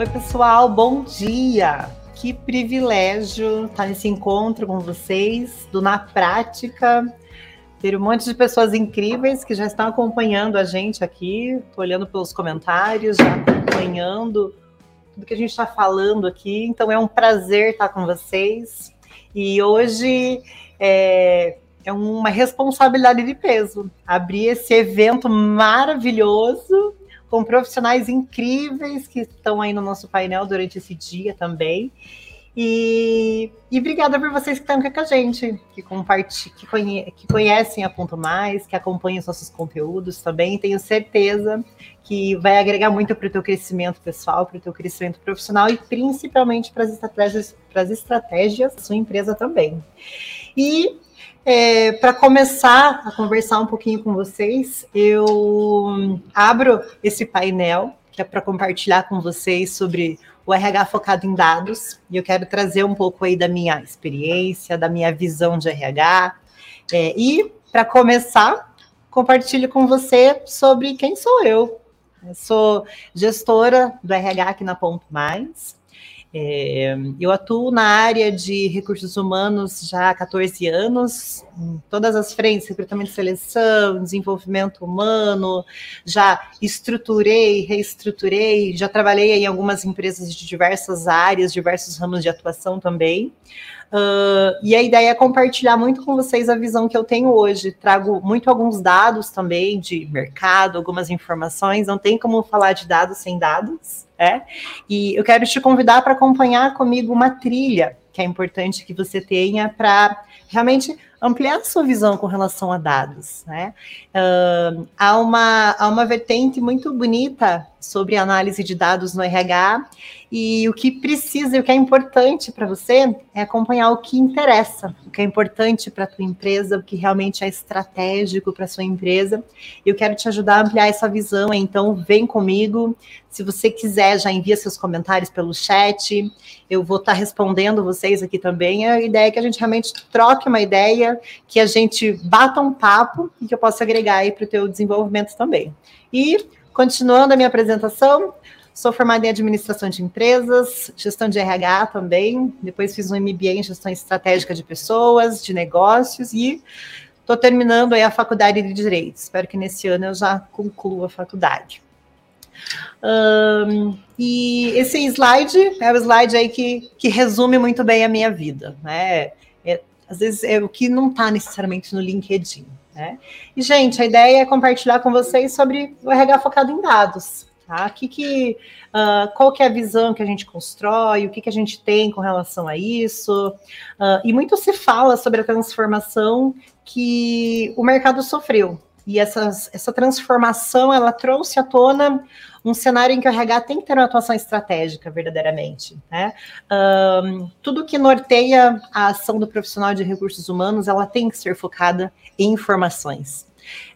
Oi, pessoal, bom dia! Que privilégio estar nesse encontro com vocês, do Na Prática. Ter um monte de pessoas incríveis que já estão acompanhando a gente aqui, estou olhando pelos comentários, já acompanhando tudo que a gente está falando aqui. Então é um prazer estar com vocês. E hoje é, é uma responsabilidade de peso abrir esse evento maravilhoso com profissionais incríveis que estão aí no nosso painel durante esse dia também. E, e obrigada por vocês que estão aqui com a gente, que, que, conhe que conhecem a Ponto Mais, que acompanham os nossos conteúdos também. Tenho certeza que vai agregar muito para o teu crescimento pessoal, para o teu crescimento profissional e principalmente para as estratégias, para as estratégias da sua empresa também. E é, para começar a conversar um pouquinho com vocês, eu abro esse painel que é para compartilhar com vocês sobre o RH focado em dados. E eu quero trazer um pouco aí da minha experiência, da minha visão de RH. É, e, para começar, compartilho com você sobre quem sou eu. Eu sou gestora do RH aqui na Ponto Mais. É, eu atuo na área de recursos humanos já há 14 anos, em todas as frentes, recrutamento e seleção, desenvolvimento humano, já estruturei, reestruturei, já trabalhei em algumas empresas de diversas áreas, diversos ramos de atuação também. Uh, e a ideia é compartilhar muito com vocês a visão que eu tenho hoje. Trago muito alguns dados também de mercado, algumas informações. Não tem como falar de dados sem dados. É? E eu quero te convidar para acompanhar comigo uma trilha que é importante que você tenha para realmente ampliar a sua visão com relação a dados. Né? Uh, há, uma, há uma vertente muito bonita sobre análise de dados no RH e o que precisa e o que é importante para você é acompanhar o que interessa, o que é importante para a tua empresa, o que realmente é estratégico para a sua empresa. Eu quero te ajudar a ampliar essa visão, então vem comigo. Se você quiser, já envia seus comentários pelo chat. Eu vou estar tá respondendo vocês aqui também. A ideia é que a gente realmente troque uma ideia, que a gente bata um papo e que eu possa agregar aí para o teu desenvolvimento também. E continuando a minha apresentação, Sou formada em administração de empresas, gestão de RH também. Depois fiz um MBA em gestão estratégica de pessoas, de negócios e estou terminando aí a faculdade de direito. Espero que nesse ano eu já conclua a faculdade. Um, e esse slide é o slide aí que, que resume muito bem a minha vida, né? É, às vezes é o que não está necessariamente no LinkedIn. Né? E, gente, a ideia é compartilhar com vocês sobre o RH focado em dados. Tá? Que que, uh, qual que é a visão que a gente constrói, o que, que a gente tem com relação a isso. Uh, e muito se fala sobre a transformação que o mercado sofreu. E essas, essa transformação, ela trouxe à tona um cenário em que o RH tem que ter uma atuação estratégica, verdadeiramente. Né? Um, tudo que norteia a ação do profissional de recursos humanos, ela tem que ser focada em informações.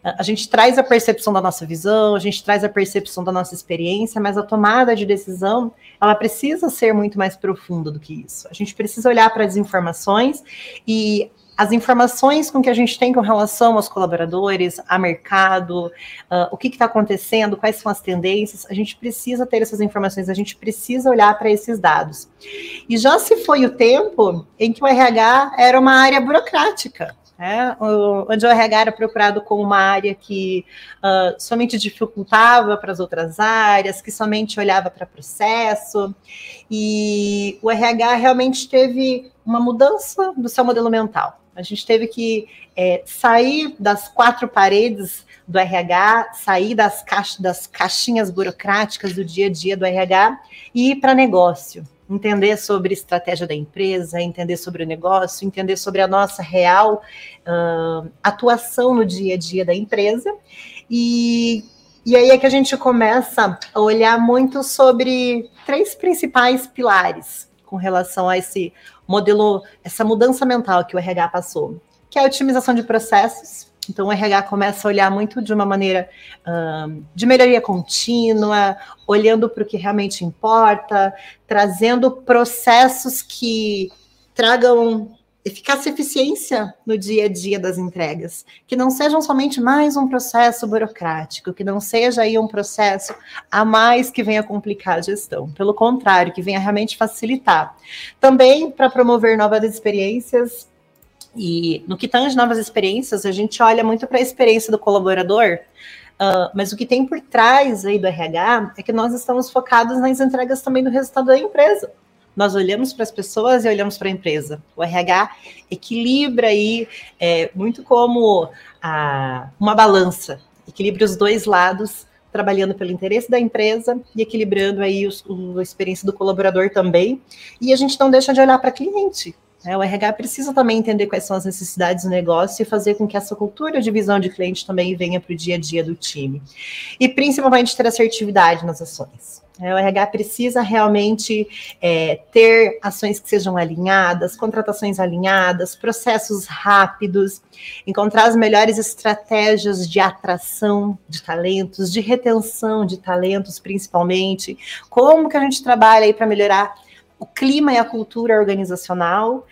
A gente traz a percepção da nossa visão, a gente traz a percepção da nossa experiência, mas a tomada de decisão, ela precisa ser muito mais profunda do que isso. A gente precisa olhar para as informações e as informações com que a gente tem com relação aos colaboradores, a mercado, uh, o que está acontecendo, quais são as tendências, a gente precisa ter essas informações, a gente precisa olhar para esses dados. E já se foi o tempo em que o RH era uma área burocrática né? onde o RH era procurado como uma área que uh, somente dificultava para as outras áreas, que somente olhava para processo, e o RH realmente teve uma mudança do seu modelo mental. A gente teve que é, sair das quatro paredes do RH, sair das, caixa, das caixinhas burocráticas do dia a dia do RH e ir para negócio entender sobre estratégia da empresa, entender sobre o negócio, entender sobre a nossa real uh, atuação no dia a dia da empresa. E, e aí é que a gente começa a olhar muito sobre três principais pilares com relação a esse modelo, essa mudança mental que o RH passou, que é a otimização de processos, então, o RH começa a olhar muito de uma maneira um, de melhoria contínua, olhando para o que realmente importa, trazendo processos que tragam eficácia e eficiência no dia a dia das entregas, que não sejam somente mais um processo burocrático, que não seja aí um processo a mais que venha complicar a gestão, pelo contrário, que venha realmente facilitar. Também para promover novas experiências e no que tange novas experiências, a gente olha muito para a experiência do colaborador, Uh, mas o que tem por trás aí do RH é que nós estamos focados nas entregas também do resultado da empresa nós olhamos para as pessoas e olhamos para a empresa. O RH equilibra aí é, muito como a, uma balança, equilibra os dois lados, trabalhando pelo interesse da empresa e equilibrando aí os, o, a experiência do colaborador também. E a gente não deixa de olhar para cliente. Né? O RH precisa também entender quais são as necessidades do negócio e fazer com que essa cultura de visão de cliente também venha para o dia a dia do time. E principalmente ter assertividade nas ações. É, o RH precisa realmente é, ter ações que sejam alinhadas, contratações alinhadas, processos rápidos, encontrar as melhores estratégias de atração de talentos, de retenção de talentos, principalmente. Como que a gente trabalha aí para melhorar o clima e a cultura organizacional?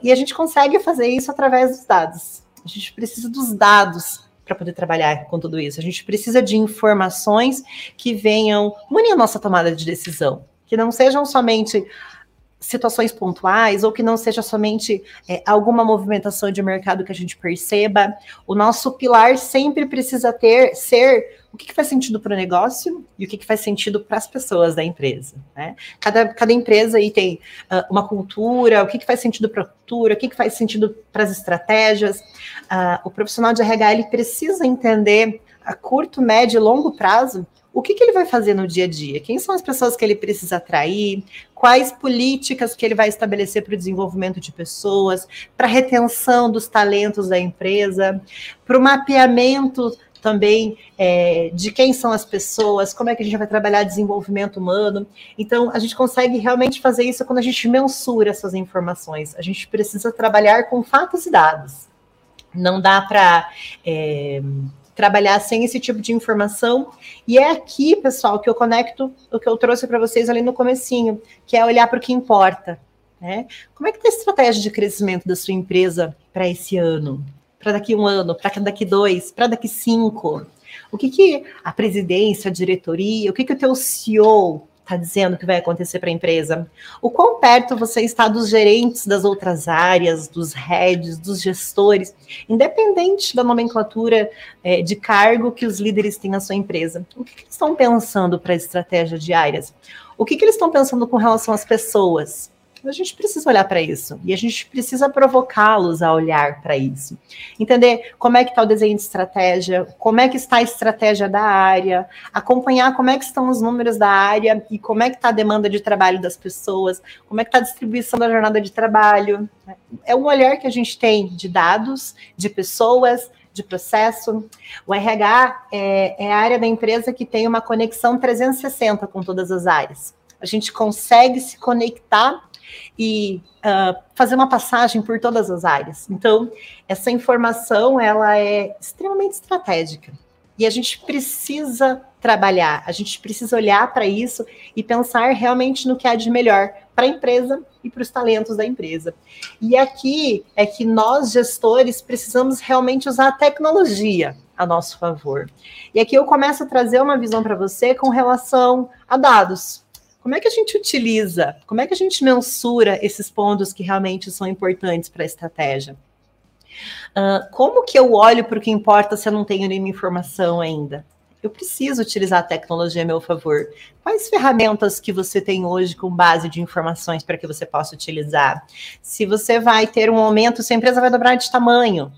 E a gente consegue fazer isso através dos dados. A gente precisa dos dados para poder trabalhar com tudo isso. A gente precisa de informações que venham unir a nossa tomada de decisão, que não sejam somente situações pontuais ou que não seja somente é, alguma movimentação de mercado que a gente perceba. O nosso pilar sempre precisa ter ser o que, que faz sentido para o negócio e o que, que faz sentido para as pessoas da empresa. Né? Cada, cada empresa aí tem uh, uma cultura, o que, que faz sentido para a cultura, o que, que faz sentido para as estratégias. Uh, o profissional de RH ele precisa entender a curto, médio e longo prazo o que, que, ele vai fazer no dia a dia? Quem são as pessoas que ele precisa atrair? Quais políticas que ele vai estabelecer para o desenvolvimento de pessoas, para a retenção dos talentos da empresa, para o mapeamento também é, de quem são as pessoas, como é que a gente vai trabalhar desenvolvimento humano. Então, a gente consegue realmente fazer isso quando a gente mensura essas informações. A gente precisa trabalhar com fatos e dados. Não dá para. É, trabalhar sem esse tipo de informação. E é aqui, pessoal, que eu conecto o que eu trouxe para vocês ali no comecinho, que é olhar para o que importa. Né? Como é que está a estratégia de crescimento da sua empresa para esse ano? Para daqui um ano, para daqui dois, para daqui cinco? O que, que a presidência, a diretoria, o que, que o teu CEO está dizendo que vai acontecer para a empresa? O quão perto você está dos gerentes das outras áreas, dos heads, dos gestores, independente da nomenclatura é, de cargo que os líderes têm na sua empresa? O que, que eles estão pensando para a estratégia de áreas? O que, que eles estão pensando com relação às pessoas? A gente precisa olhar para isso e a gente precisa provocá-los a olhar para isso. Entender como é que está o desenho de estratégia, como é que está a estratégia da área, acompanhar como é que estão os números da área e como é que está a demanda de trabalho das pessoas, como é que está a distribuição da jornada de trabalho. É um olhar que a gente tem de dados, de pessoas, de processo. O RH é, é a área da empresa que tem uma conexão 360 com todas as áreas. A gente consegue se conectar e uh, fazer uma passagem por todas as áreas. Então, essa informação ela é extremamente estratégica e a gente precisa trabalhar, a gente precisa olhar para isso e pensar realmente no que há de melhor para a empresa e para os talentos da empresa. E aqui é que nós, gestores, precisamos realmente usar a tecnologia a nosso favor. E aqui eu começo a trazer uma visão para você com relação a dados. Como é que a gente utiliza, como é que a gente mensura esses pontos que realmente são importantes para a estratégia? Uh, como que eu olho para o que importa se eu não tenho nenhuma informação ainda? Eu preciso utilizar a tecnologia a meu favor. Quais ferramentas que você tem hoje com base de informações para que você possa utilizar? Se você vai ter um aumento, se a empresa vai dobrar de tamanho,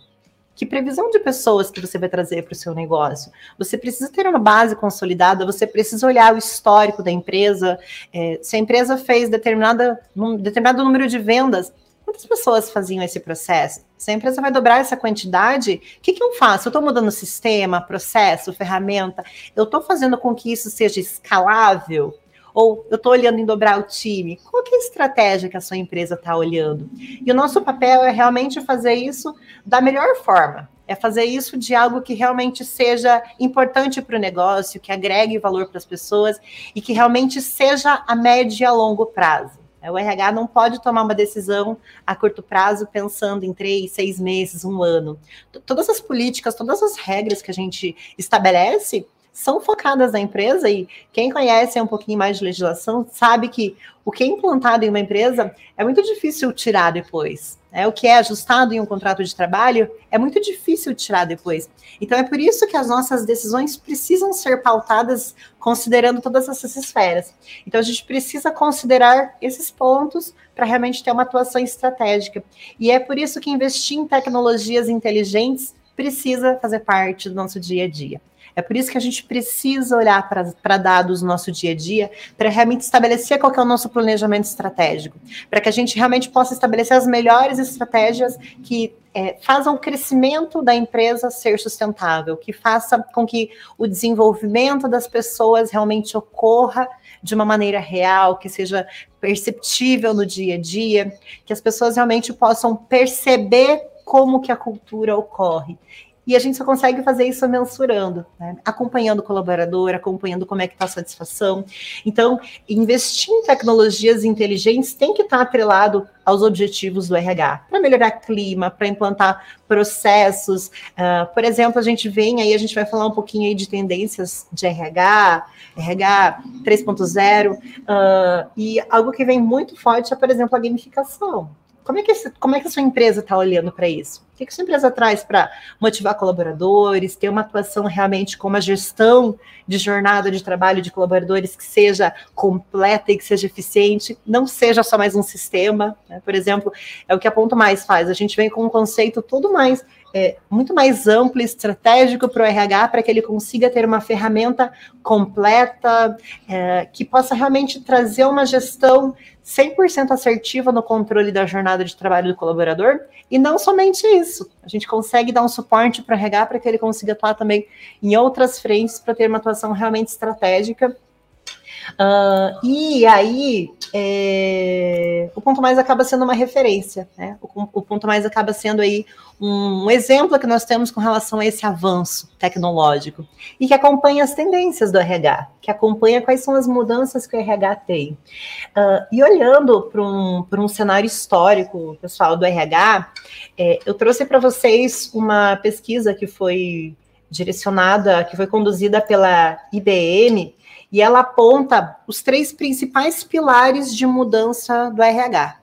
que previsão de pessoas que você vai trazer para o seu negócio? Você precisa ter uma base consolidada, você precisa olhar o histórico da empresa. É, se a empresa fez determinada, determinado número de vendas, quantas pessoas faziam esse processo? Se a empresa vai dobrar essa quantidade, o que, que eu faço? Eu estou mudando sistema, processo, ferramenta? Eu estou fazendo com que isso seja escalável? Ou eu estou olhando em dobrar o time? Qual é a estratégia que a sua empresa está olhando? E o nosso papel é realmente fazer isso da melhor forma. É fazer isso de algo que realmente seja importante para o negócio, que agregue valor para as pessoas e que realmente seja a médio e a longo prazo. O RH não pode tomar uma decisão a curto prazo pensando em três, seis meses, um ano. Todas as políticas, todas as regras que a gente estabelece são focadas na empresa e quem conhece um pouquinho mais de legislação sabe que o que é implantado em uma empresa é muito difícil tirar depois. É, o que é ajustado em um contrato de trabalho é muito difícil tirar depois. Então é por isso que as nossas decisões precisam ser pautadas considerando todas essas esferas. Então a gente precisa considerar esses pontos para realmente ter uma atuação estratégica. E é por isso que investir em tecnologias inteligentes precisa fazer parte do nosso dia a dia. É por isso que a gente precisa olhar para dados no nosso dia a dia, para realmente estabelecer qual é o nosso planejamento estratégico, para que a gente realmente possa estabelecer as melhores estratégias que é, façam o crescimento da empresa ser sustentável, que faça com que o desenvolvimento das pessoas realmente ocorra de uma maneira real, que seja perceptível no dia a dia, que as pessoas realmente possam perceber como que a cultura ocorre. E a gente só consegue fazer isso mensurando, né? acompanhando o colaborador, acompanhando como é que está a satisfação. Então, investir em tecnologias inteligentes tem que estar tá atrelado aos objetivos do RH, para melhorar clima, para implantar processos. Uh, por exemplo, a gente vem aí, a gente vai falar um pouquinho aí de tendências de RH, RH 3.0, uh, e algo que vem muito forte é, por exemplo, a gamificação. Como é que, como é que a sua empresa está olhando para isso? O que, que a sua empresa traz para motivar colaboradores, ter uma atuação realmente com uma gestão de jornada de trabalho de colaboradores que seja completa e que seja eficiente, não seja só mais um sistema. Né? Por exemplo, é o que a Ponto Mais faz. A gente vem com um conceito tudo mais é, muito mais amplo e estratégico para o RH, para que ele consiga ter uma ferramenta completa, é, que possa realmente trazer uma gestão 100% assertiva no controle da jornada de trabalho do colaborador. E não somente isso, a gente consegue dar um suporte para o RH para que ele consiga atuar também em outras frentes para ter uma atuação realmente estratégica Uh, e aí, é, o ponto mais acaba sendo uma referência, né? O, o, ponto mais acaba sendo aí um, exemplo que nós temos com relação a esse avanço tecnológico e que acompanha as tendências do RH, que acompanha quais são as mudanças que o RH tem. Uh, e olhando para um, um cenário histórico, pessoal, do RH, é, eu trouxe para vocês uma pesquisa que foi direcionada, que foi conduzida pela IBM, e ela aponta os três principais pilares de mudança do RH.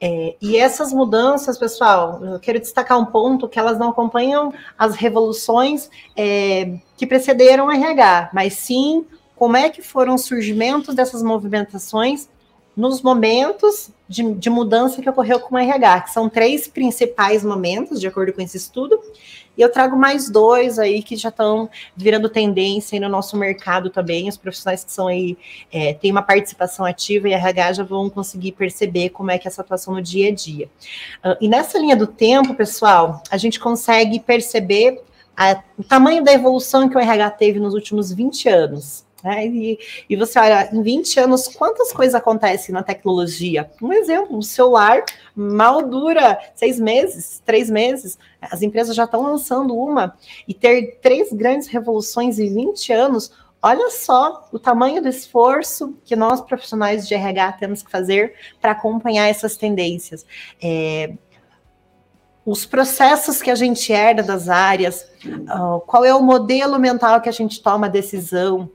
É, e essas mudanças, pessoal, eu quero destacar um ponto que elas não acompanham as revoluções é, que precederam o RH, mas sim como é que foram os surgimentos dessas movimentações nos momentos de, de mudança que ocorreu com o RH, que são três principais momentos, de acordo com esse estudo, e eu trago mais dois aí que já estão virando tendência aí no nosso mercado também. Os profissionais que são aí, é, têm uma participação ativa e RH já vão conseguir perceber como é que é essa atuação no dia a dia. Uh, e nessa linha do tempo, pessoal, a gente consegue perceber a, o tamanho da evolução que o RH teve nos últimos 20 anos. Né? E, e, você olha, em 20 anos, quantas coisas acontecem na tecnologia? Um exemplo, o celular mal dura seis meses, três meses. As empresas já estão lançando uma. E ter três grandes revoluções em 20 anos, olha só o tamanho do esforço que nós, profissionais de RH, temos que fazer para acompanhar essas tendências. É, os processos que a gente herda das áreas, uh, qual é o modelo mental que a gente toma a decisão,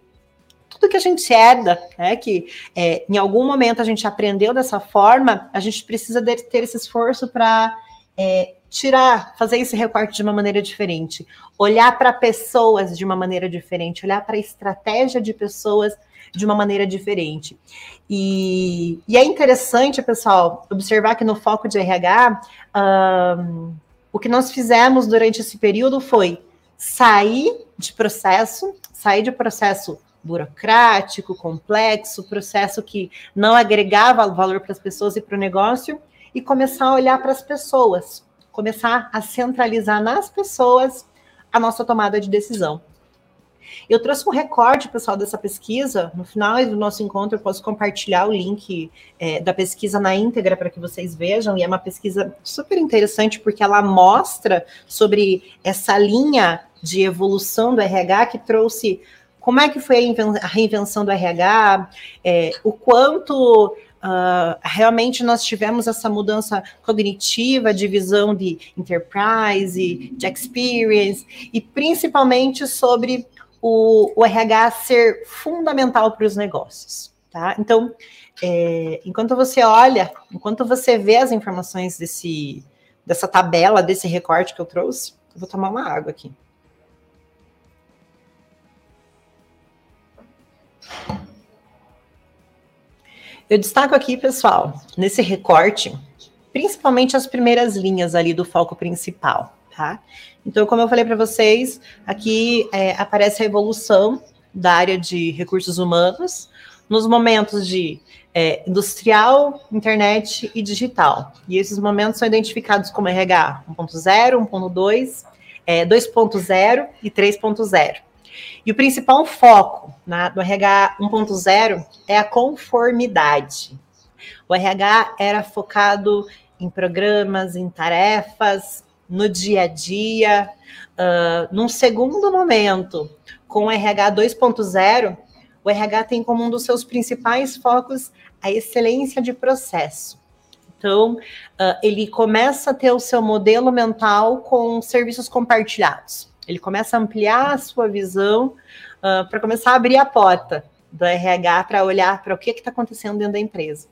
tudo que a gente herda, né, que é, em algum momento a gente aprendeu dessa forma, a gente precisa de, ter esse esforço para é, tirar, fazer esse recorte de uma maneira diferente, olhar para pessoas de uma maneira diferente, olhar para a estratégia de pessoas de uma maneira diferente. E, e, é interessante, pessoal, observar que no foco de RH, um, o que nós fizemos durante esse período foi sair de processo, sair de processo burocrático, complexo, processo que não agregava valor para as pessoas e para o negócio, e começar a olhar para as pessoas, começar a centralizar nas pessoas a nossa tomada de decisão. Eu trouxe um recorte, pessoal, dessa pesquisa. No final do nosso encontro, eu posso compartilhar o link é, da pesquisa na íntegra para que vocês vejam. E é uma pesquisa super interessante, porque ela mostra sobre essa linha de evolução do RH que trouxe como é que foi a reinvenção do RH, é, o quanto uh, realmente nós tivemos essa mudança cognitiva de visão de enterprise, de experience, e principalmente sobre o, o RH ser fundamental para os negócios. Tá? Então, é, enquanto você olha, enquanto você vê as informações desse, dessa tabela, desse recorte que eu trouxe, eu vou tomar uma água aqui. Eu destaco aqui, pessoal, nesse recorte, principalmente as primeiras linhas ali do foco principal, tá? Então, como eu falei para vocês, aqui é, aparece a evolução da área de recursos humanos nos momentos de é, industrial, internet e digital. E esses momentos são identificados como RH 1.0, 1.2, é, 2.0 e 3.0. E o principal foco na, do RH 1.0 é a conformidade. O RH era focado em programas, em tarefas, no dia a dia. Uh, num segundo momento, com o RH 2.0, o RH tem como um dos seus principais focos a excelência de processo. Então, uh, ele começa a ter o seu modelo mental com serviços compartilhados. Ele começa a ampliar a sua visão uh, para começar a abrir a porta do RH para olhar para o que está acontecendo dentro da empresa.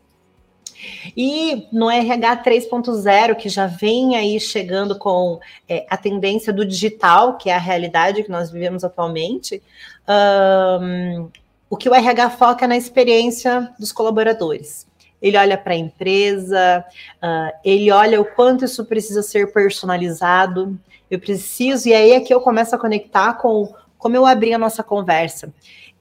E no RH 3.0, que já vem aí chegando com é, a tendência do digital, que é a realidade que nós vivemos atualmente, um, o que o RH foca é na experiência dos colaboradores. Ele olha para a empresa, uh, ele olha o quanto isso precisa ser personalizado, eu preciso, e aí é que eu começo a conectar com como eu abri a nossa conversa.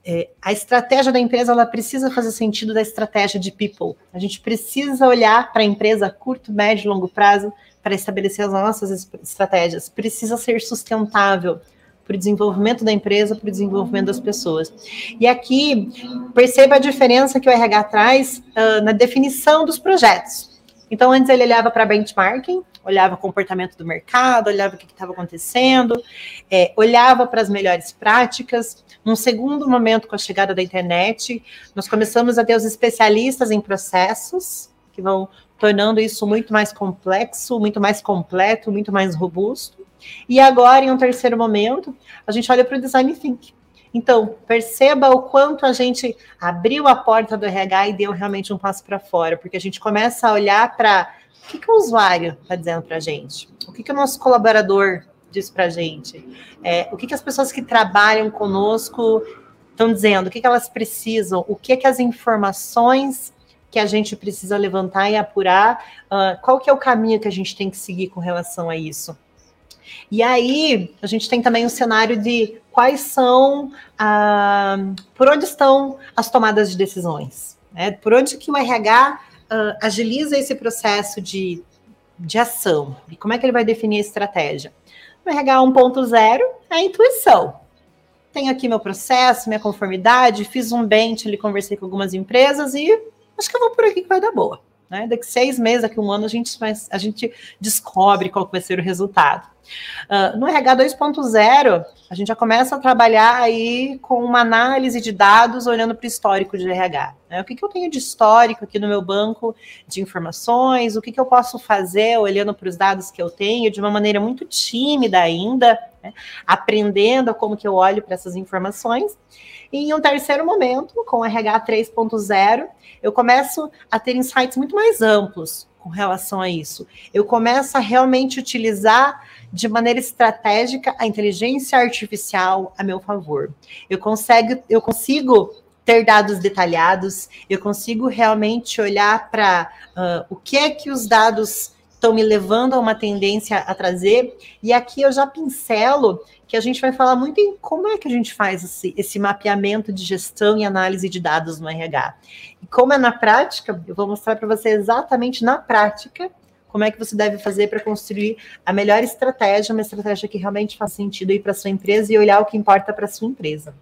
É, a estratégia da empresa ela precisa fazer sentido da estratégia de people. A gente precisa olhar para a empresa curto, médio e longo prazo para estabelecer as nossas estratégias. Precisa ser sustentável para o desenvolvimento da empresa, para o desenvolvimento das pessoas. E aqui, perceba a diferença que o RH traz uh, na definição dos projetos. Então, antes ele olhava para benchmarking, olhava o comportamento do mercado, olhava o que estava acontecendo, é, olhava para as melhores práticas. Num segundo momento, com a chegada da internet, nós começamos a ter os especialistas em processos, que vão tornando isso muito mais complexo, muito mais completo, muito mais robusto. E agora, em um terceiro momento, a gente olha para o design thinking. Então, perceba o quanto a gente abriu a porta do RH e deu realmente um passo para fora, porque a gente começa a olhar para o que, que o usuário está dizendo para a gente, o que, que o nosso colaborador diz para a gente, é, o que, que as pessoas que trabalham conosco estão dizendo, o que, que elas precisam, o que, que as informações que a gente precisa levantar e apurar, uh, qual que é o caminho que a gente tem que seguir com relação a isso. E aí, a gente tem também um cenário de quais são, ah, por onde estão as tomadas de decisões, né? Por onde que o RH ah, agiliza esse processo de, de ação e como é que ele vai definir a estratégia. O RH 1.0 é a intuição. Tenho aqui meu processo, minha conformidade, fiz um bench ali, conversei com algumas empresas e acho que eu vou por aqui que vai dar boa. Né? Daqui seis meses, daqui um ano, a gente, a gente descobre qual vai ser o resultado. Uh, no RH 2.0, a gente já começa a trabalhar aí com uma análise de dados olhando para o histórico de RH. Né? O que, que eu tenho de histórico aqui no meu banco de informações, o que, que eu posso fazer olhando para os dados que eu tenho de uma maneira muito tímida ainda, né? aprendendo como que eu olho para essas informações. E em um terceiro momento, com o RH 3.0, eu começo a ter insights muito mais amplos com relação a isso. Eu começo a realmente utilizar de maneira estratégica a inteligência artificial a meu favor. Eu consigo, eu consigo ter dados detalhados, eu consigo realmente olhar para uh, o que é que os dados estão me levando a uma tendência a trazer. E aqui eu já pincelo que a gente vai falar muito em como é que a gente faz esse, esse mapeamento de gestão e análise de dados no RH. E como é na prática, eu vou mostrar para você exatamente na prática como é que você deve fazer para construir a melhor estratégia, uma estratégia que realmente faz sentido ir para sua empresa e olhar o que importa para sua empresa.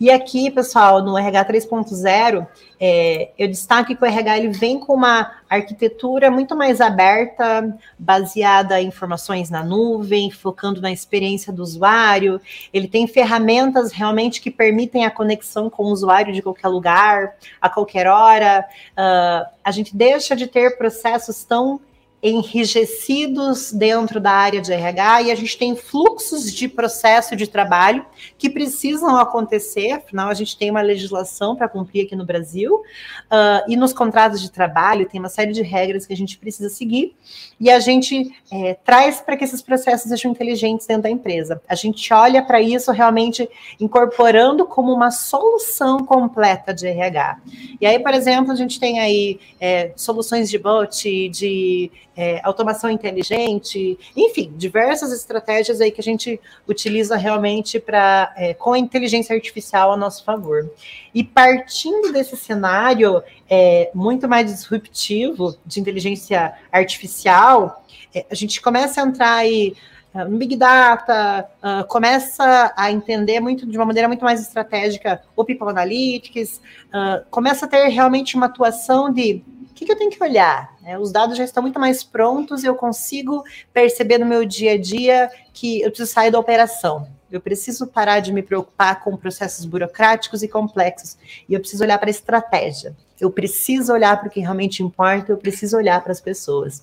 E aqui, pessoal, no RH 3.0, é, eu destaco que o RH ele vem com uma arquitetura muito mais aberta, baseada em informações na nuvem, focando na experiência do usuário. Ele tem ferramentas realmente que permitem a conexão com o usuário de qualquer lugar, a qualquer hora. Uh, a gente deixa de ter processos tão enrijecidos dentro da área de RH e a gente tem fluxos de processo de trabalho que precisam acontecer, afinal a gente tem uma legislação para cumprir aqui no Brasil uh, e nos contratos de trabalho tem uma série de regras que a gente precisa seguir e a gente é, traz para que esses processos sejam inteligentes dentro da empresa. A gente olha para isso realmente incorporando como uma solução completa de RH. E aí, por exemplo, a gente tem aí é, soluções de bot, de é, automação inteligente, enfim, diversas estratégias aí que a gente utiliza realmente para é, com a inteligência artificial a nosso favor. E partindo desse cenário é, muito mais disruptivo de inteligência artificial, é, a gente começa a entrar aí é, no Big Data, uh, começa a entender muito de uma maneira muito mais estratégica o People Analytics, uh, começa a ter realmente uma atuação de que, que eu tenho que olhar? É, os dados já estão muito mais prontos, eu consigo perceber no meu dia a dia que eu preciso sair da operação. Eu preciso parar de me preocupar com processos burocráticos e complexos. E eu preciso olhar para a estratégia. Eu preciso olhar para o que realmente importa, eu preciso olhar para as pessoas.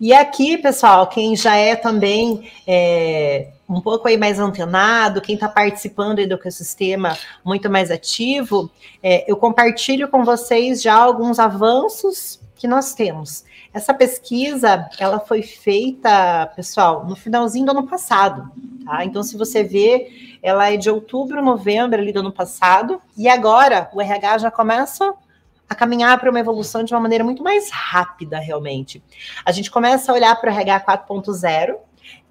E aqui, pessoal, quem já é também é, um pouco aí mais antenado, quem está participando do ecossistema muito mais ativo, é, eu compartilho com vocês já alguns avanços que nós temos. Essa pesquisa, ela foi feita, pessoal, no finalzinho do ano passado, tá? Então, se você vê, ela é de outubro, novembro ali do ano passado, e agora o RH já começa a caminhar para uma evolução de uma maneira muito mais rápida, realmente. A gente começa a olhar para o RH 4.0,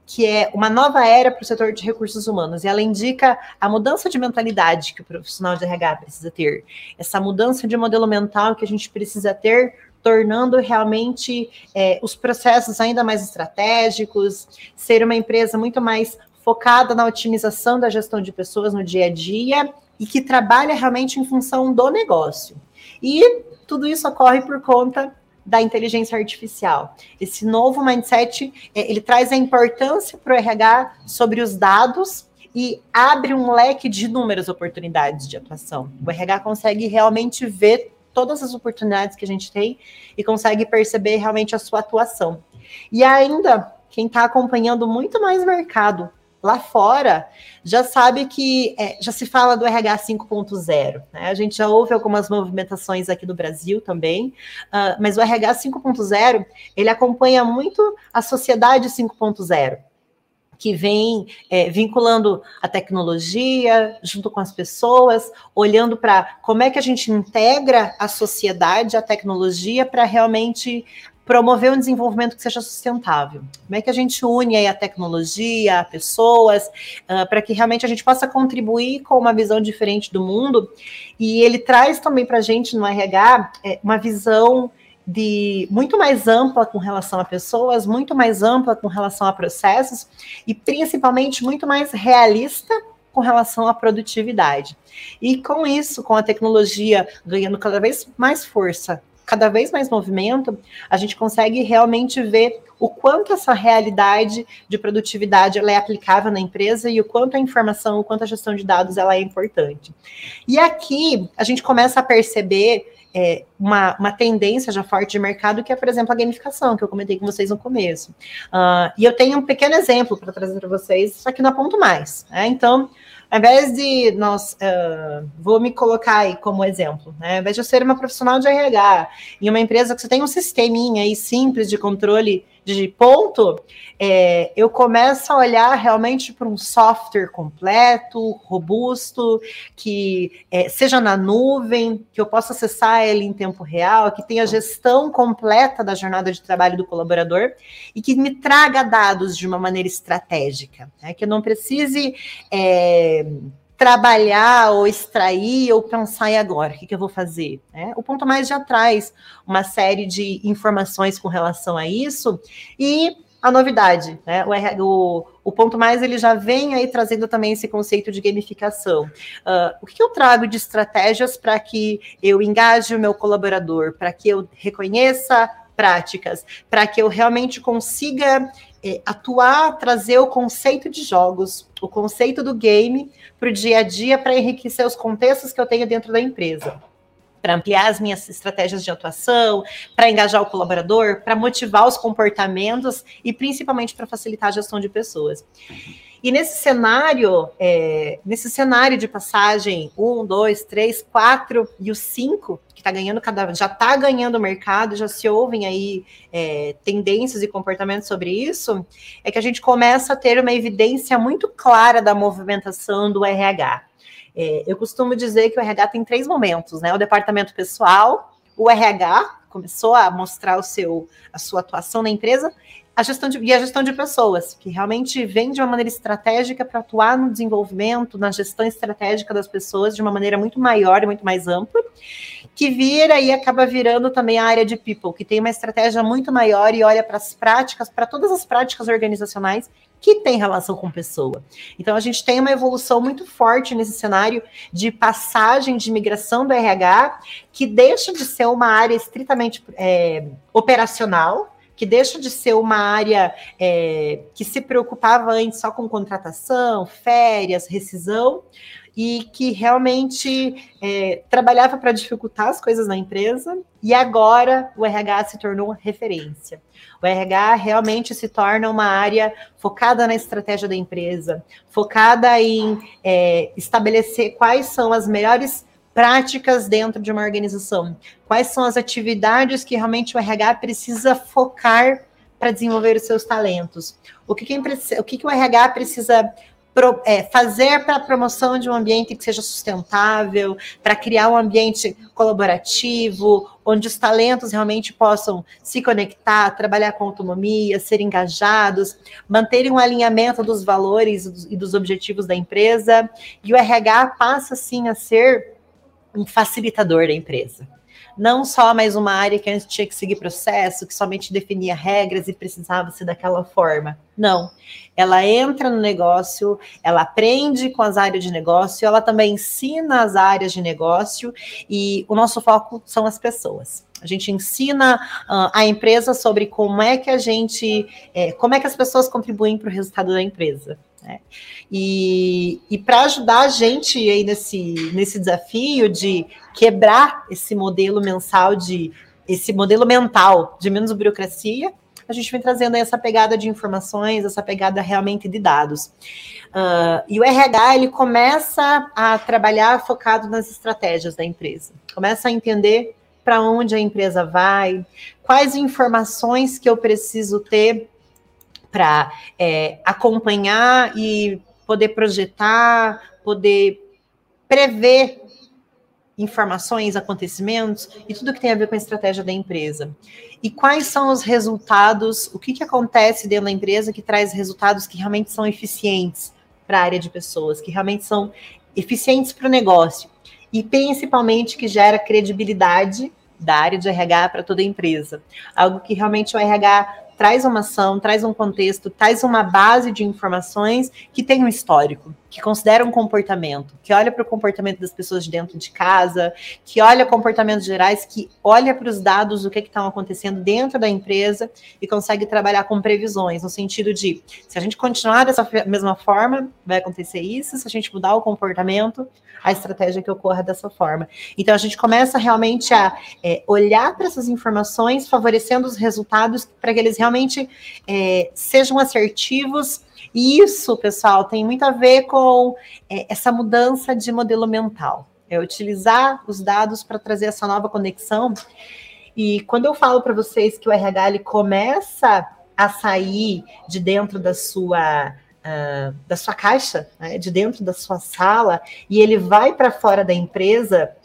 que é uma nova era para o setor de recursos humanos, e ela indica a mudança de mentalidade que o profissional de RH precisa ter, essa mudança de modelo mental que a gente precisa ter, tornando realmente é, os processos ainda mais estratégicos, ser uma empresa muito mais focada na otimização da gestão de pessoas no dia a dia e que trabalha realmente em função do negócio. E tudo isso ocorre por conta da inteligência artificial. Esse novo mindset, é, ele traz a importância para o RH sobre os dados e abre um leque de inúmeras oportunidades de atuação. O RH consegue realmente ver todas as oportunidades que a gente tem e consegue perceber realmente a sua atuação. E ainda, quem está acompanhando muito mais mercado lá fora já sabe que é, já se fala do RH 5.0. Né? A gente já ouve algumas movimentações aqui no Brasil também, uh, mas o RH 5.0 ele acompanha muito a sociedade 5.0 que vem é, vinculando a tecnologia junto com as pessoas, olhando para como é que a gente integra a sociedade, a tecnologia, para realmente promover um desenvolvimento que seja sustentável. Como é que a gente une aí a tecnologia, a pessoas, uh, para que realmente a gente possa contribuir com uma visão diferente do mundo? E ele traz também para a gente no RH é, uma visão de muito mais ampla com relação a pessoas, muito mais ampla com relação a processos e principalmente muito mais realista com relação à produtividade. E com isso, com a tecnologia ganhando cada vez mais força cada vez mais movimento, a gente consegue realmente ver o quanto essa realidade de produtividade ela é aplicável na empresa e o quanto a informação, o quanto a gestão de dados ela é importante. E aqui a gente começa a perceber é, uma, uma tendência já forte de mercado, que é, por exemplo, a gamificação, que eu comentei com vocês no começo. Uh, e eu tenho um pequeno exemplo para trazer para vocês, aqui no Ponto Mais. Né? Então, ao invés de nós, uh, vou me colocar aí como exemplo, né? Ao invés de eu ser uma profissional de RH em uma empresa que você tem um sisteminha aí simples de controle de ponto, é, eu começo a olhar realmente para um software completo, robusto, que é, seja na nuvem, que eu possa acessar ele em tempo real, que tenha gestão completa da jornada de trabalho do colaborador e que me traga dados de uma maneira estratégica, né? que eu não precise. É, trabalhar ou extrair ou pensar e agora, o que, que eu vou fazer? Né? O ponto mais já traz uma série de informações com relação a isso e a novidade, né? O, o, o, ponto mais ele já vem aí trazendo também esse conceito de gamificação. Uh, o que eu trago de estratégias para que eu engaje o meu colaborador, para que eu reconheça práticas, para que eu realmente consiga é, atuar, trazer o conceito de jogos, o conceito do game para o dia a dia, para enriquecer os contextos que eu tenho dentro da empresa para ampliar as minhas estratégias de atuação, para engajar o colaborador, para motivar os comportamentos e principalmente para facilitar a gestão de pessoas. E nesse cenário, é, nesse cenário de passagem um, dois, três, quatro e o cinco, que está ganhando cada já está ganhando o mercado, já se ouvem aí é, tendências e comportamentos sobre isso, é que a gente começa a ter uma evidência muito clara da movimentação do RH. É, eu costumo dizer que o RH tem três momentos, né? O departamento pessoal, o RH começou a mostrar o seu, a sua atuação na empresa, a gestão de, e a gestão de pessoas, que realmente vem de uma maneira estratégica para atuar no desenvolvimento, na gestão estratégica das pessoas de uma maneira muito maior e muito mais ampla, que vira e acaba virando também a área de people, que tem uma estratégia muito maior e olha para as práticas, para todas as práticas organizacionais que tem relação com pessoa. Então a gente tem uma evolução muito forte nesse cenário de passagem de migração do RH, que deixa de ser uma área estritamente é, operacional, que deixa de ser uma área é, que se preocupava antes só com contratação, férias, rescisão, e que realmente é, trabalhava para dificultar as coisas na empresa, e agora o RH se tornou referência. O RH realmente se torna uma área focada na estratégia da empresa, focada em é, estabelecer quais são as melhores práticas dentro de uma organização, quais são as atividades que realmente o RH precisa focar para desenvolver os seus talentos, o que, que, o, que, que o RH precisa pro, é, fazer para a promoção de um ambiente que seja sustentável, para criar um ambiente colaborativo, onde os talentos realmente possam se conectar, trabalhar com autonomia, ser engajados, manterem um alinhamento dos valores e dos objetivos da empresa. E o RH passa, sim, a ser um facilitador da empresa não só mais uma área que antes tinha que seguir processo, que somente definia regras e precisava ser daquela forma. Não. Ela entra no negócio, ela aprende com as áreas de negócio, ela também ensina as áreas de negócio e o nosso foco são as pessoas. A gente ensina uh, a empresa sobre como é que a gente, é, como é que as pessoas contribuem para o resultado da empresa. Né? E, e para ajudar a gente aí nesse, nesse desafio de quebrar esse modelo mensal de esse modelo mental de menos burocracia, a gente vem trazendo essa pegada de informações, essa pegada realmente de dados. Uh, e o RH ele começa a trabalhar focado nas estratégias da empresa, começa a entender para onde a empresa vai, quais informações que eu preciso ter para é, acompanhar e poder projetar, poder prever informações, acontecimentos e tudo que tem a ver com a estratégia da empresa. E quais são os resultados, o que, que acontece dentro da empresa que traz resultados que realmente são eficientes para a área de pessoas, que realmente são eficientes para o negócio e principalmente que gera credibilidade da área de RH para toda a empresa. Algo que realmente o RH traz uma ação, traz um contexto, traz uma base de informações que tem um histórico, que considera um comportamento, que olha para o comportamento das pessoas de dentro de casa, que olha comportamentos gerais, que olha para os dados do que estão acontecendo dentro da empresa e consegue trabalhar com previsões, no sentido de se a gente continuar dessa mesma forma, vai acontecer isso, se a gente mudar o comportamento, a estratégia que ocorra dessa forma. Então a gente começa realmente a é, olhar para essas informações, favorecendo os resultados para que eles realmente é, sejam assertivos. E isso, pessoal, tem muito a ver com é, essa mudança de modelo mental. É utilizar os dados para trazer essa nova conexão. E quando eu falo para vocês que o RH ele começa a sair de dentro da sua uh, da sua caixa, né, de dentro da sua sala, e ele vai para fora da empresa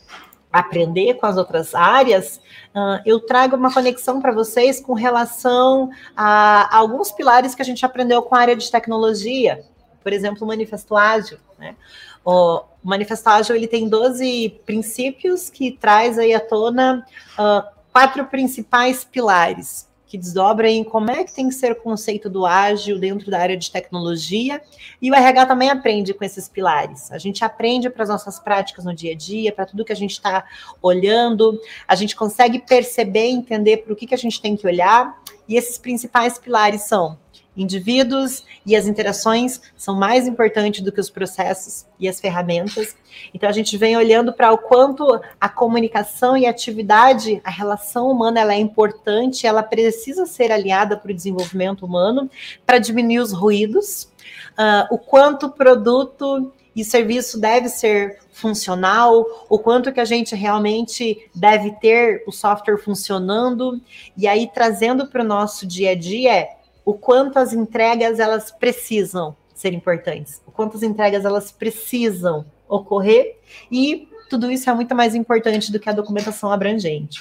aprender com as outras áreas, uh, eu trago uma conexão para vocês com relação a, a, alguns pilares que a gente aprendeu com a área de tecnologia, por exemplo, o Manifesto Ágil. Né? O Manifesto Ágil ele tem 12 princípios que traz aí à tona uh, quatro principais pilares que desdobra em como é que tem que ser o conceito do ágil dentro da área de tecnologia. E o RH também aprende com esses pilares. A gente aprende para as nossas práticas no dia a dia, para tudo que a gente está olhando, a gente consegue perceber, entender para o que, que a gente tem que olhar. E esses principais pilares são indivíduos e as interações são mais importantes do que os processos e as ferramentas. Então a gente vem olhando para o quanto a comunicação e a atividade, a relação humana, ela é importante, ela precisa ser aliada para o desenvolvimento humano, para diminuir os ruídos, uh, o quanto produto e serviço deve ser funcional, o quanto que a gente realmente deve ter o software funcionando, e aí trazendo para o nosso dia a dia o quanto as entregas elas precisam ser importantes, o quanto as entregas elas precisam ocorrer e tudo isso é muito mais importante do que a documentação abrangente.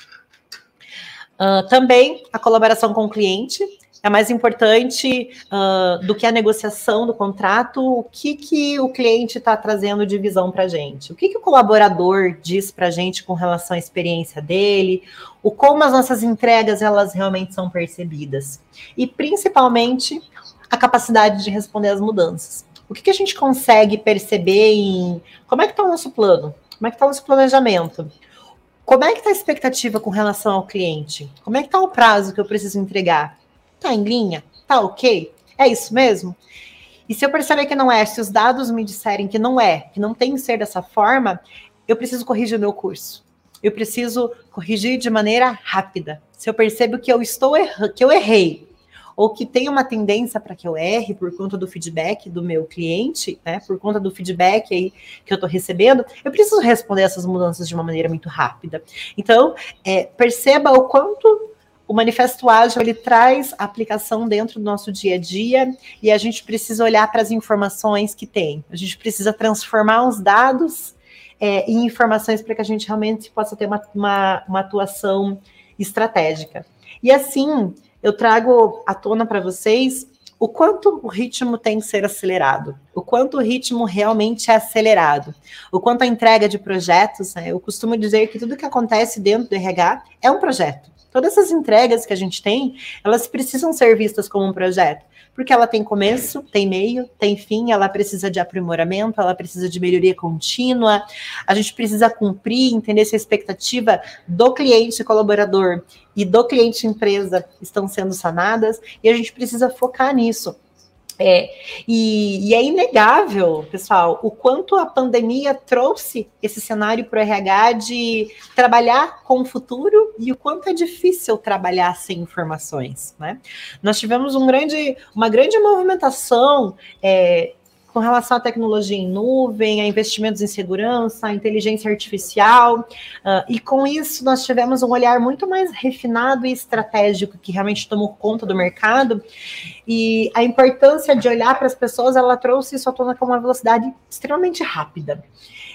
Uh, também a colaboração com o cliente, é mais importante uh, do que a negociação do contrato, o que, que o cliente está trazendo de visão para a gente, o que, que o colaborador diz para a gente com relação à experiência dele, o como as nossas entregas elas realmente são percebidas? E principalmente a capacidade de responder às mudanças. O que, que a gente consegue perceber em como é que está o nosso plano, como é que está o nosso planejamento, como é que está a expectativa com relação ao cliente, como é que está o prazo que eu preciso entregar Tá em linha? Tá ok? É isso mesmo? E se eu perceber que não é, se os dados me disserem que não é, que não tem que ser dessa forma, eu preciso corrigir o meu curso. Eu preciso corrigir de maneira rápida. Se eu percebo que eu estou que eu errei, ou que tem uma tendência para que eu erre por conta do feedback do meu cliente, né, por conta do feedback aí que eu estou recebendo, eu preciso responder essas mudanças de uma maneira muito rápida. Então, é, perceba o quanto o Manifesto Ágil ele traz aplicação dentro do nosso dia a dia e a gente precisa olhar para as informações que tem. A gente precisa transformar os dados é, em informações para que a gente realmente possa ter uma, uma, uma atuação estratégica. E assim, eu trago à tona para vocês o quanto o ritmo tem que ser acelerado, o quanto o ritmo realmente é acelerado, o quanto a entrega de projetos, né, eu costumo dizer que tudo que acontece dentro do RH é um projeto. Todas essas entregas que a gente tem, elas precisam ser vistas como um projeto, porque ela tem começo, tem meio, tem fim, ela precisa de aprimoramento, ela precisa de melhoria contínua, a gente precisa cumprir, entender se a expectativa do cliente colaborador e do cliente empresa estão sendo sanadas, e a gente precisa focar nisso. É, e, e, é inegável, pessoal, o quanto a pandemia trouxe esse cenário para o RH de trabalhar com o futuro e o quanto é difícil trabalhar sem informações. Né? Nós tivemos um grande, uma grande movimentação é, com relação à tecnologia em nuvem, a investimentos em segurança, a inteligência artificial, uh, e com isso nós tivemos um olhar muito mais refinado e estratégico que realmente tomou conta do mercado, e a importância de olhar para as pessoas, ela trouxe isso à tona com uma velocidade extremamente rápida.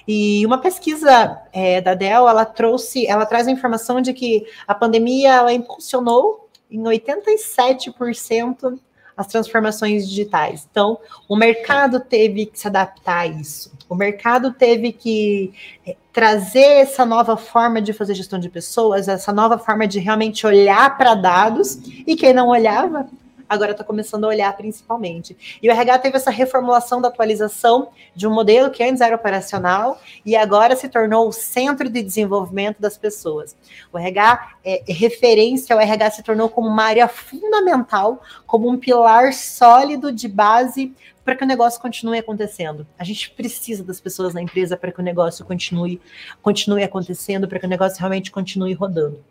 E uma pesquisa é, da Dell, ela trouxe, ela traz a informação de que a pandemia ela impulsionou em 87% as transformações digitais. Então, o mercado teve que se adaptar a isso. O mercado teve que é, trazer essa nova forma de fazer gestão de pessoas, essa nova forma de realmente olhar para dados, e quem não olhava agora está começando a olhar principalmente. E o RH teve essa reformulação da atualização de um modelo que antes era operacional e agora se tornou o centro de desenvolvimento das pessoas. O RH é, referência, o RH se tornou como uma área fundamental, como um pilar sólido de base para que o negócio continue acontecendo. A gente precisa das pessoas na empresa para que o negócio continue, continue acontecendo, para que o negócio realmente continue rodando.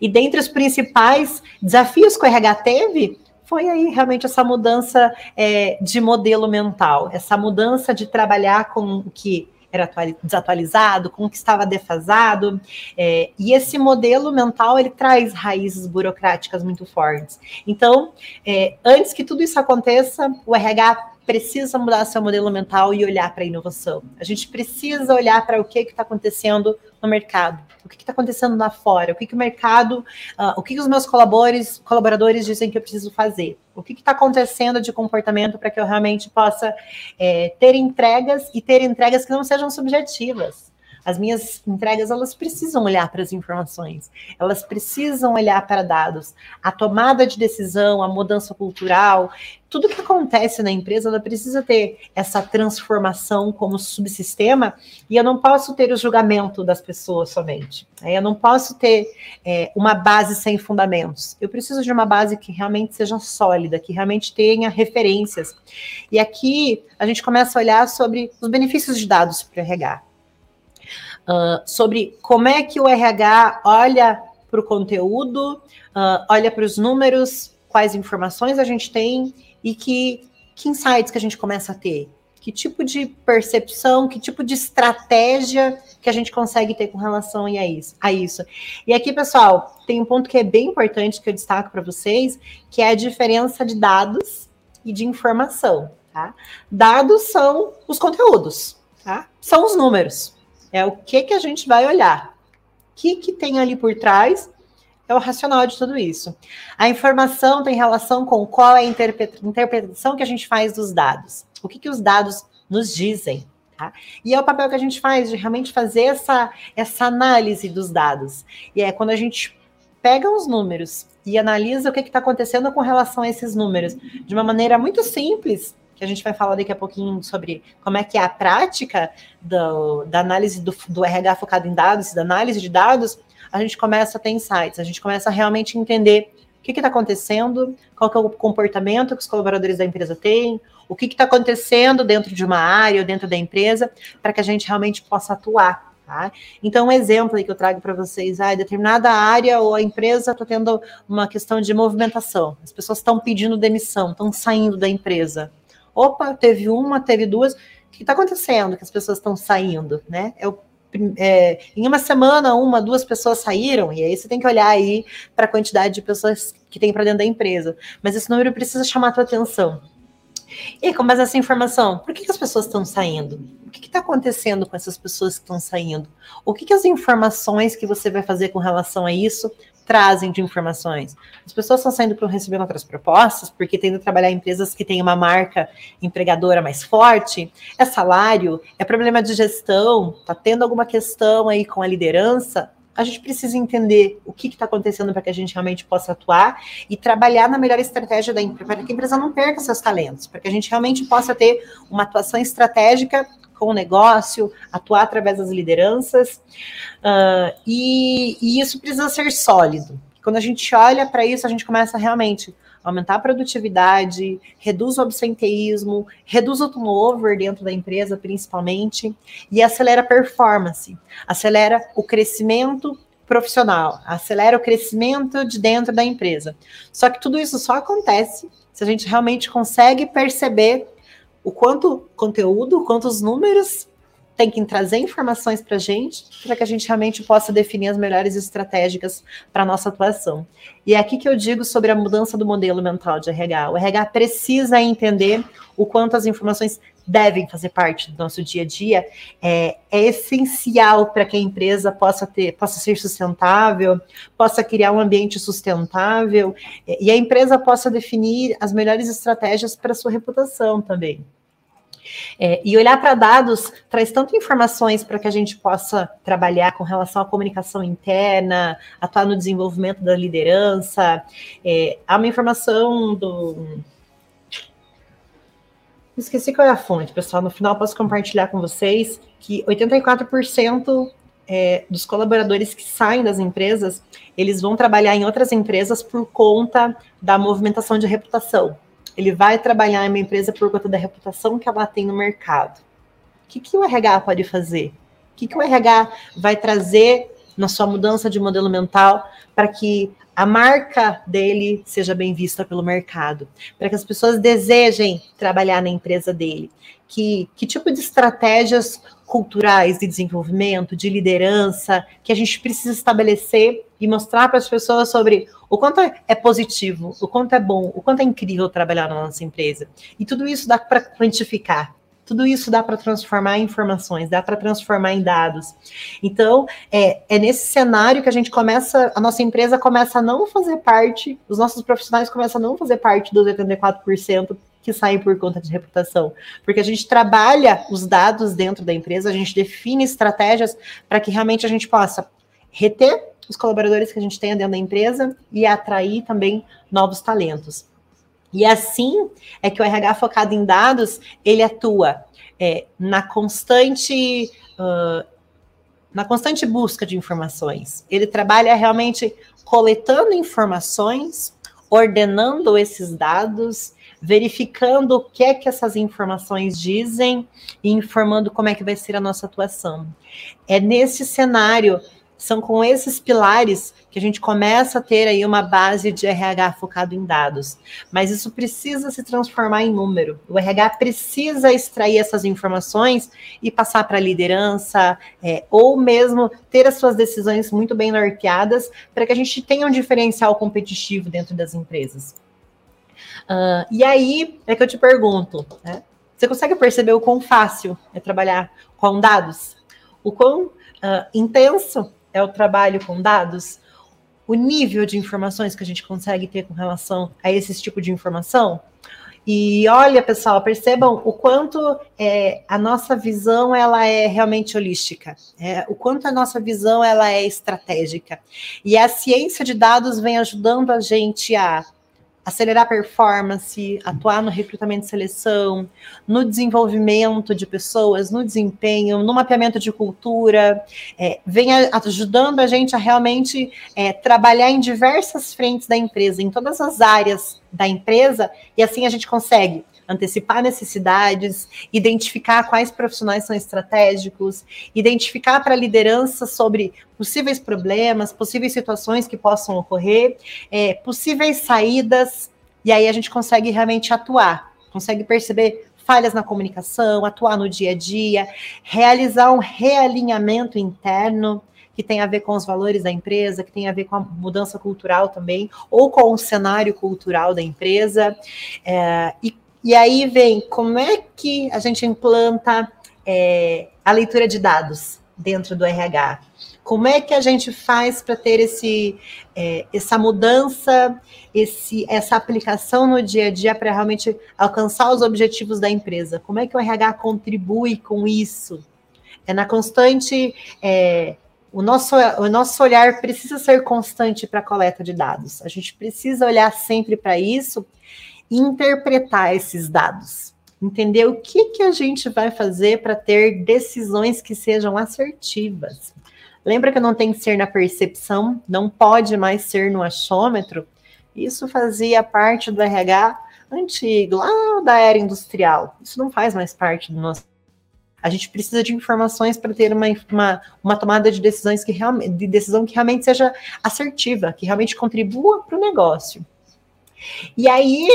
E dentre os principais desafios que o RH teve, foi aí realmente essa mudança é, de modelo mental, essa mudança de trabalhar com o que era desatualizado, com o que estava defasado. É, e esse modelo mental ele traz raízes burocráticas muito fortes. Então, é, antes que tudo isso aconteça, o RH precisa mudar seu modelo mental e olhar para a inovação. A gente precisa olhar para o que está acontecendo no mercado, o que está acontecendo lá fora, o que, que o mercado, uh, o que, que os meus colaboradores, colaboradores dizem que eu preciso fazer, o que está acontecendo de comportamento para que eu realmente possa é, ter entregas e ter entregas que não sejam subjetivas. As minhas entregas, elas precisam olhar para as informações, elas precisam olhar para dados. A tomada de decisão, a mudança cultural, tudo que acontece na empresa, ela precisa ter essa transformação como subsistema, e eu não posso ter o julgamento das pessoas somente. Né? Eu não posso ter é, uma base sem fundamentos. Eu preciso de uma base que realmente seja sólida, que realmente tenha referências. E aqui a gente começa a olhar sobre os benefícios de dados para o RH. Uh, sobre como é que o RH olha para o conteúdo, uh, olha para os números, quais informações a gente tem e que, que insights que a gente começa a ter. Que tipo de percepção, que tipo de estratégia que a gente consegue ter com relação a isso, a isso. E aqui, pessoal, tem um ponto que é bem importante que eu destaco para vocês, que é a diferença de dados e de informação. Tá? Dados são os conteúdos, tá? são os números. É o que, que a gente vai olhar. O que, que tem ali por trás é o racional de tudo isso. A informação tem relação com qual é a interpretação que a gente faz dos dados. O que, que os dados nos dizem. Tá? E é o papel que a gente faz de realmente fazer essa, essa análise dos dados. E é quando a gente pega os números e analisa o que está acontecendo com relação a esses números de uma maneira muito simples, que a gente vai falar daqui a pouquinho sobre como é que é a prática do, da análise do, do RH focado em dados, da análise de dados, a gente começa a ter insights, a gente começa a realmente entender o que está acontecendo, qual é o comportamento que os colaboradores da empresa têm, o que está acontecendo dentro de uma área ou dentro da empresa, para que a gente realmente possa atuar. Tá? Então, um exemplo aí que eu trago para vocês, ah, determinada área ou a empresa está tendo uma questão de movimentação, as pessoas estão pedindo demissão, estão saindo da empresa. Opa, teve uma, teve duas. O que está acontecendo que as pessoas estão saindo? Né? É o é, em uma semana, uma, duas pessoas saíram, e aí você tem que olhar aí para a quantidade de pessoas que tem para dentro da empresa. Mas esse número precisa chamar a tua atenção. E com base nessa informação, por que, que as pessoas estão saindo? O que está acontecendo com essas pessoas que estão saindo? O que, que as informações que você vai fazer com relação a isso trazem de informações. As pessoas estão saindo para receber outras propostas, porque tendo trabalhar em empresas que têm uma marca empregadora mais forte, é salário, é problema de gestão, está tendo alguma questão aí com a liderança, a gente precisa entender o que está acontecendo para que a gente realmente possa atuar e trabalhar na melhor estratégia da empresa, para que a empresa não perca seus talentos, para que a gente realmente possa ter uma atuação estratégica com o negócio, atuar através das lideranças, uh, e, e isso precisa ser sólido. Quando a gente olha para isso, a gente começa realmente aumentar a produtividade, reduz o absenteísmo, reduz o turnover dentro da empresa, principalmente, e acelera a performance, acelera o crescimento profissional, acelera o crescimento de dentro da empresa. Só que tudo isso só acontece se a gente realmente consegue perceber o quanto conteúdo, quantos números tem que trazer informações para a gente, para que a gente realmente possa definir as melhores estratégicas para a nossa atuação. E é aqui que eu digo sobre a mudança do modelo mental de RH. O RH precisa entender o quanto as informações devem fazer parte do nosso dia a dia. É, é essencial para que a empresa possa ter, possa ser sustentável, possa criar um ambiente sustentável e a empresa possa definir as melhores estratégias para sua reputação também. É, e olhar para dados traz tanto informações para que a gente possa trabalhar com relação à comunicação interna, atuar no desenvolvimento da liderança. É, há uma informação do. Esqueci qual é a fonte, pessoal. No final, posso compartilhar com vocês que 84% é, dos colaboradores que saem das empresas, eles vão trabalhar em outras empresas por conta da movimentação de reputação. Ele vai trabalhar em uma empresa por conta da reputação que ela tem no mercado. O que, que o RH pode fazer? O que, que o RH vai trazer na sua mudança de modelo mental para que a marca dele seja bem vista pelo mercado, para que as pessoas desejem trabalhar na empresa dele. Que, que tipo de estratégias culturais de desenvolvimento, de liderança, que a gente precisa estabelecer e mostrar para as pessoas sobre o quanto é positivo, o quanto é bom, o quanto é incrível trabalhar na nossa empresa. E tudo isso dá para quantificar. Tudo isso dá para transformar em informações, dá para transformar em dados. Então, é, é nesse cenário que a gente começa, a nossa empresa começa a não fazer parte, os nossos profissionais começam a não fazer parte dos 84% que saem por conta de reputação, porque a gente trabalha os dados dentro da empresa, a gente define estratégias para que realmente a gente possa reter os colaboradores que a gente tem dentro da empresa e atrair também novos talentos. E assim é que o RH focado em dados ele atua é, na constante uh, na constante busca de informações. Ele trabalha realmente coletando informações, ordenando esses dados, verificando o que é que essas informações dizem e informando como é que vai ser a nossa atuação. É nesse cenário são com esses pilares que a gente começa a ter aí uma base de RH focado em dados. Mas isso precisa se transformar em número. O RH precisa extrair essas informações e passar para a liderança, é, ou mesmo ter as suas decisões muito bem norteadas para que a gente tenha um diferencial competitivo dentro das empresas. Uh, e aí é que eu te pergunto, né? você consegue perceber o quão fácil é trabalhar com dados? O quão uh, intenso é o trabalho com dados, o nível de informações que a gente consegue ter com relação a esse tipo de informação. E olha, pessoal, percebam o quanto é, a nossa visão ela é realmente holística, é, o quanto a nossa visão ela é estratégica. E a ciência de dados vem ajudando a gente a acelerar a performance, atuar no recrutamento e seleção, no desenvolvimento de pessoas, no desempenho, no mapeamento de cultura, é, vem ajudando a gente a realmente é, trabalhar em diversas frentes da empresa, em todas as áreas da empresa, e assim a gente consegue antecipar necessidades, identificar quais profissionais são estratégicos, identificar para a liderança sobre possíveis problemas, possíveis situações que possam ocorrer, é, possíveis saídas, e aí a gente consegue realmente atuar, consegue perceber falhas na comunicação, atuar no dia a dia, realizar um realinhamento interno que tem a ver com os valores da empresa, que tem a ver com a mudança cultural também, ou com o cenário cultural da empresa, é, e e aí vem como é que a gente implanta é, a leitura de dados dentro do RH. Como é que a gente faz para ter esse, é, essa mudança, esse, essa aplicação no dia a dia para realmente alcançar os objetivos da empresa? Como é que o RH contribui com isso? É na constante. É, o nosso, o nosso olhar precisa ser constante para a coleta de dados. A gente precisa olhar sempre para isso interpretar esses dados, entender o que, que a gente vai fazer para ter decisões que sejam assertivas. Lembra que não tem que ser na percepção, não pode mais ser no achômetro? Isso fazia parte do RH antigo, lá da era industrial. Isso não faz mais parte do nosso. A gente precisa de informações para ter uma, uma, uma, tomada de decisões que realmente, de decisão que realmente seja assertiva, que realmente contribua para o negócio. E aí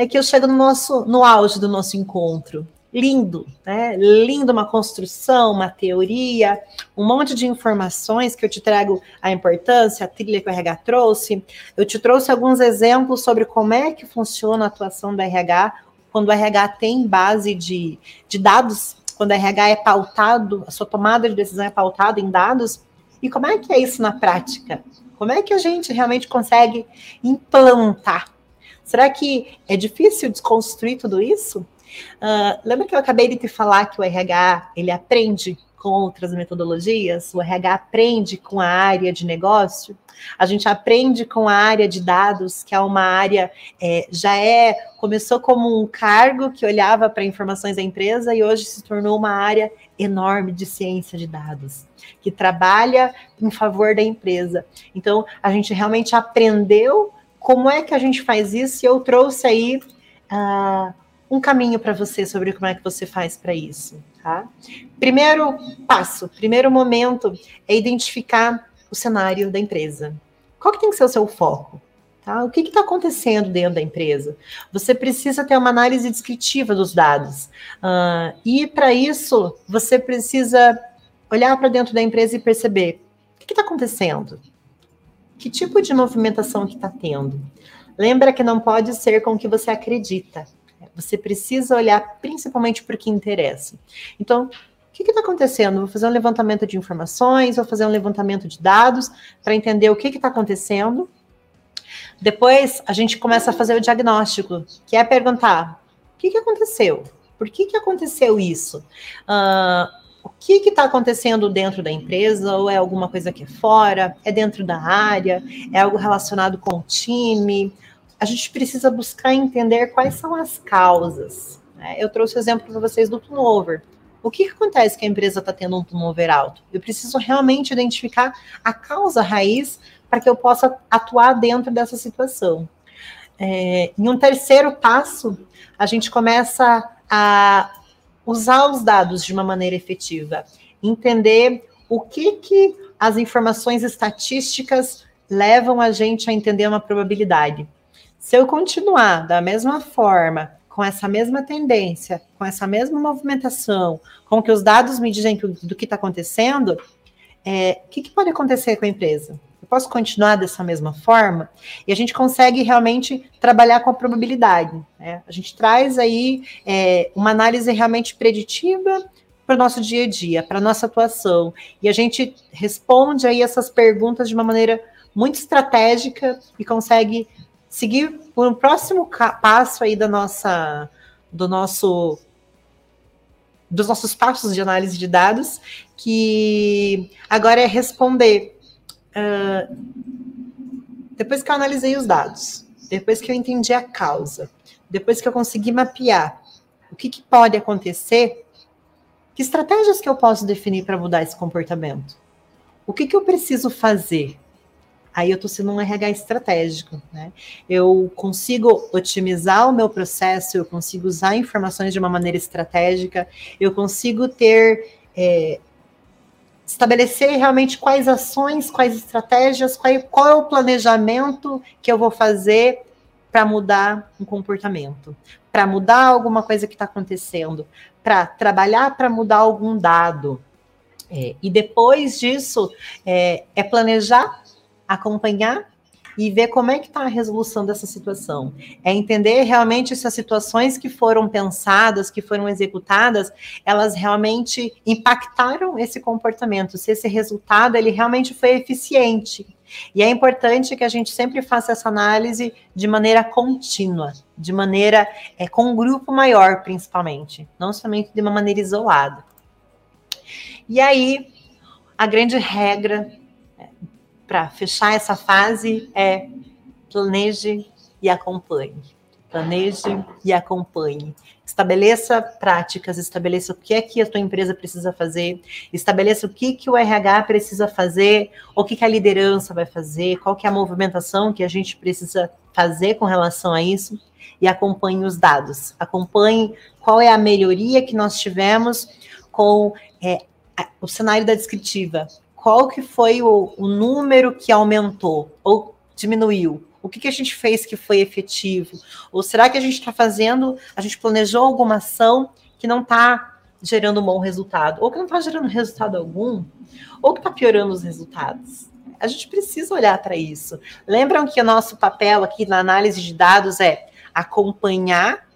é que eu chego no nosso no auge do nosso encontro. Lindo, né? Lindo uma construção, uma teoria, um monte de informações que eu te trago a importância, a trilha que o RH trouxe. Eu te trouxe alguns exemplos sobre como é que funciona a atuação do RH quando o RH tem base de, de dados, quando o RH é pautado, a sua tomada de decisão é pautada em dados, e como é que é isso na prática? Como é que a gente realmente consegue implantar Será que é difícil desconstruir tudo isso? Uh, lembra que eu acabei de te falar que o RH ele aprende com outras metodologias? O RH aprende com a área de negócio? A gente aprende com a área de dados, que é uma área, é, já é, começou como um cargo que olhava para informações da empresa e hoje se tornou uma área enorme de ciência de dados, que trabalha em favor da empresa. Então, a gente realmente aprendeu como é que a gente faz isso? E eu trouxe aí uh, um caminho para você sobre como é que você faz para isso. Tá? Primeiro passo, primeiro momento é identificar o cenário da empresa. Qual que tem que ser o seu foco? Tá? O que está acontecendo dentro da empresa? Você precisa ter uma análise descritiva dos dados. Uh, e para isso, você precisa olhar para dentro da empresa e perceber o que está acontecendo que tipo de movimentação que está tendo. Lembra que não pode ser com o que você acredita. Você precisa olhar principalmente para o que interessa. Então, o que está acontecendo? Vou fazer um levantamento de informações, vou fazer um levantamento de dados para entender o que está acontecendo. Depois, a gente começa a fazer o diagnóstico, que é perguntar que, que aconteceu? Por que, que aconteceu isso? O que está acontecendo dentro da empresa, ou é alguma coisa que é fora, é dentro da área, é algo relacionado com o time. A gente precisa buscar entender quais são as causas. Né? Eu trouxe o exemplo para vocês do turnover. O que, que acontece que a empresa está tendo um turnover alto? Eu preciso realmente identificar a causa raiz para que eu possa atuar dentro dessa situação. É, em um terceiro passo, a gente começa a usar os dados de uma maneira efetiva, entender o que, que as informações estatísticas levam a gente a entender uma probabilidade. Se eu continuar da mesma forma, com essa mesma tendência, com essa mesma movimentação, com que os dados me dizem do que está acontecendo, é, o que, que pode acontecer com a empresa? Posso continuar dessa mesma forma? E a gente consegue realmente trabalhar com a probabilidade. Né? A gente traz aí é, uma análise realmente preditiva para o nosso dia a dia, para a nossa atuação. E a gente responde aí essas perguntas de uma maneira muito estratégica e consegue seguir por um próximo passo aí da nossa, do nosso dos nossos passos de análise de dados, que agora é responder Uh, depois que eu analisei os dados, depois que eu entendi a causa, depois que eu consegui mapear o que, que pode acontecer, que estratégias que eu posso definir para mudar esse comportamento? O que, que eu preciso fazer? Aí eu estou sendo um RH estratégico, né? Eu consigo otimizar o meu processo, eu consigo usar informações de uma maneira estratégica, eu consigo ter é, estabelecer realmente quais ações, quais estratégias, qual, qual é o planejamento que eu vou fazer para mudar um comportamento, para mudar alguma coisa que está acontecendo, para trabalhar para mudar algum dado. É, e depois disso, é, é planejar, acompanhar e ver como é que está a resolução dessa situação. É entender realmente se as situações que foram pensadas, que foram executadas, elas realmente impactaram esse comportamento, se esse resultado ele realmente foi eficiente. E é importante que a gente sempre faça essa análise de maneira contínua, de maneira é, com um grupo maior, principalmente, não somente de uma maneira isolada. E aí, a grande regra para fechar essa fase é planeje e acompanhe. Planeje e acompanhe. Estabeleça práticas, estabeleça o que é que a tua empresa precisa fazer, estabeleça o que, que o RH precisa fazer, o que, que a liderança vai fazer, qual que é a movimentação que a gente precisa fazer com relação a isso, e acompanhe os dados. Acompanhe qual é a melhoria que nós tivemos com é, o cenário da descritiva, qual que foi o, o número que aumentou ou diminuiu? O que, que a gente fez que foi efetivo? Ou será que a gente está fazendo, a gente planejou alguma ação que não está gerando um bom resultado? Ou que não está gerando resultado algum? Ou que está piorando os resultados? A gente precisa olhar para isso. Lembram que o nosso papel aqui na análise de dados é acompanhar,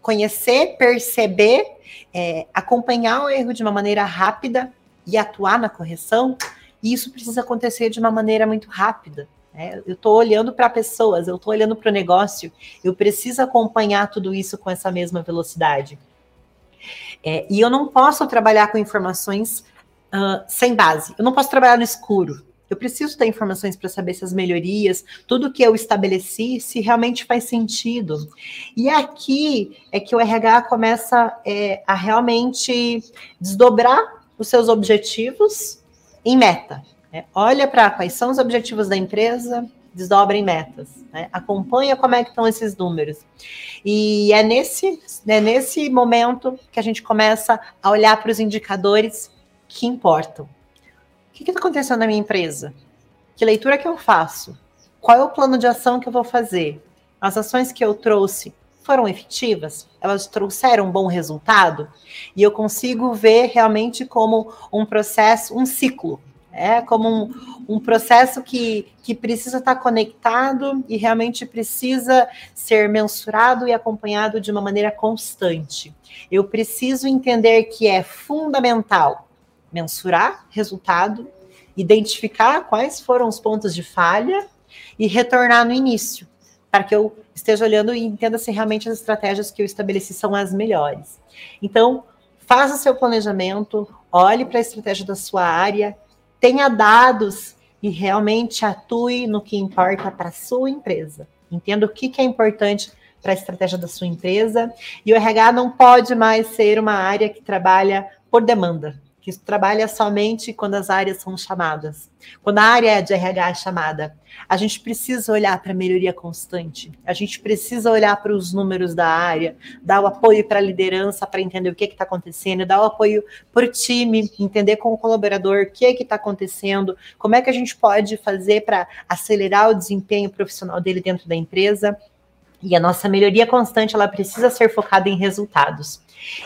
conhecer, perceber, é, acompanhar o erro de uma maneira rápida e atuar na correção, e isso precisa acontecer de uma maneira muito rápida. Né? Eu estou olhando para pessoas, eu estou olhando para o negócio, eu preciso acompanhar tudo isso com essa mesma velocidade. É, e eu não posso trabalhar com informações uh, sem base, eu não posso trabalhar no escuro. Eu preciso ter informações para saber se as melhorias, tudo que eu estabeleci, se realmente faz sentido. E aqui é que o RH começa é, a realmente desdobrar os seus objetivos em meta. Né? Olha para quais são os objetivos da empresa, desdobra em metas. Né? Acompanha como é que estão esses números. E é nesse, é nesse momento que a gente começa a olhar para os indicadores que importam. O que está acontecendo na minha empresa? Que leitura que eu faço? Qual é o plano de ação que eu vou fazer? As ações que eu trouxe foram efetivas? Elas trouxeram um bom resultado? E eu consigo ver realmente como um processo, um ciclo, é como um, um, processo que, que precisa estar conectado e realmente precisa ser mensurado e acompanhado de uma maneira constante. Eu preciso entender que é fundamental mensurar resultado, identificar quais foram os pontos de falha e retornar no início para que eu esteja olhando e entenda se realmente as estratégias que eu estabeleci são as melhores. Então, faça seu planejamento, olhe para a estratégia da sua área, tenha dados e realmente atue no que importa para a sua empresa. Entenda o que, que é importante para a estratégia da sua empresa. E o RH não pode mais ser uma área que trabalha por demanda que trabalha somente quando as áreas são chamadas. Quando a área de RH é chamada, a gente precisa olhar para a melhoria constante, a gente precisa olhar para os números da área, dar o apoio para a liderança para entender o que está acontecendo, dar o apoio para o time, entender com o colaborador o que está acontecendo, como é que a gente pode fazer para acelerar o desempenho profissional dele dentro da empresa. E a nossa melhoria constante, ela precisa ser focada em resultados.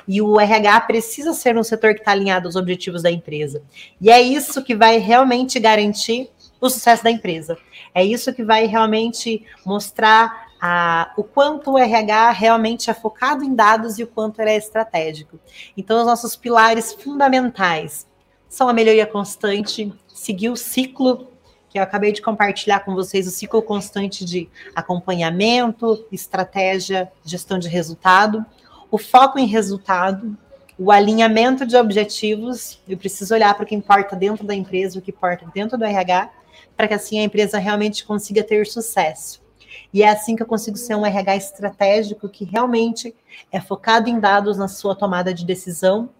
E o RH precisa ser um setor que está alinhado aos objetivos da empresa. E é isso que vai realmente garantir o sucesso da empresa. É isso que vai realmente mostrar a, o quanto o RH realmente é focado em dados e o quanto ele é estratégico. Então, os nossos pilares fundamentais são a melhoria constante, seguir o ciclo que eu acabei de compartilhar com vocês, o ciclo constante de acompanhamento, estratégia, gestão de resultado o foco em resultado, o alinhamento de objetivos. Eu preciso olhar para o que importa dentro da empresa, o que importa dentro do RH, para que assim a empresa realmente consiga ter sucesso. E é assim que eu consigo ser um RH estratégico que realmente é focado em dados na sua tomada de decisão.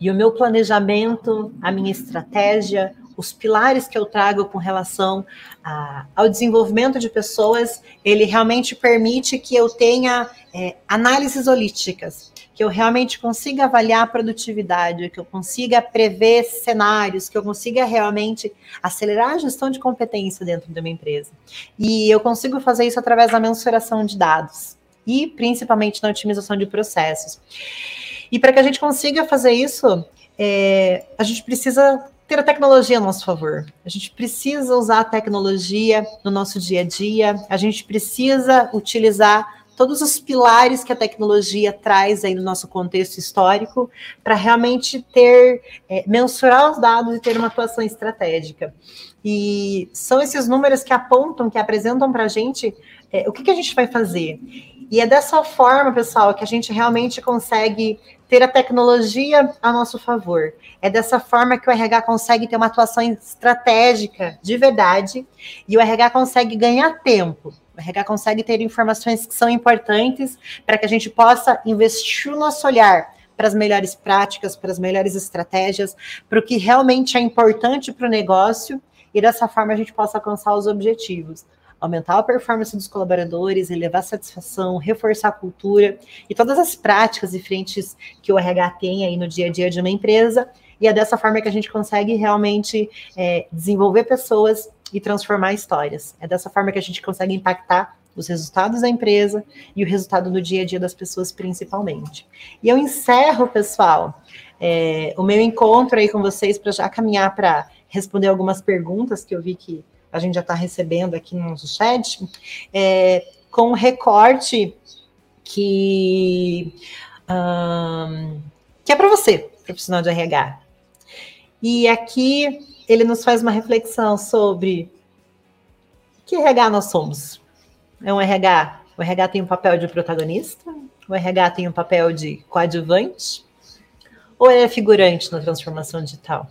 E o meu planejamento, a minha estratégia, os pilares que eu trago com relação a, ao desenvolvimento de pessoas, ele realmente permite que eu tenha é, análises holísticas, que eu realmente consiga avaliar a produtividade, que eu consiga prever cenários, que eu consiga realmente acelerar a gestão de competência dentro de uma empresa. E eu consigo fazer isso através da mensuração de dados e principalmente na otimização de processos. E para que a gente consiga fazer isso, é, a gente precisa ter a tecnologia a nosso favor. A gente precisa usar a tecnologia no nosso dia a dia, a gente precisa utilizar todos os pilares que a tecnologia traz aí no nosso contexto histórico para realmente ter, é, mensurar os dados e ter uma atuação estratégica. E são esses números que apontam, que apresentam para a gente é, o que, que a gente vai fazer. E é dessa forma, pessoal, que a gente realmente consegue ter a tecnologia a nosso favor. É dessa forma que o RH consegue ter uma atuação estratégica de verdade e o RH consegue ganhar tempo. O RH consegue ter informações que são importantes para que a gente possa investir o nosso olhar para as melhores práticas, para as melhores estratégias, para o que realmente é importante para o negócio e dessa forma a gente possa alcançar os objetivos aumentar a performance dos colaboradores, elevar a satisfação, reforçar a cultura e todas as práticas e frentes que o RH tem aí no dia a dia de uma empresa. E é dessa forma que a gente consegue realmente é, desenvolver pessoas e transformar histórias. É dessa forma que a gente consegue impactar os resultados da empresa e o resultado do dia a dia das pessoas, principalmente. E eu encerro, pessoal, é, o meu encontro aí com vocês para já caminhar para responder algumas perguntas que eu vi que a gente já está recebendo aqui no nosso chat, é, com um recorte que, um, que é para você, profissional de RH. E aqui ele nos faz uma reflexão sobre que RH nós somos. É um RH, o RH tem um papel de protagonista, o RH tem um papel de coadjuvante, ou ele é figurante na transformação digital?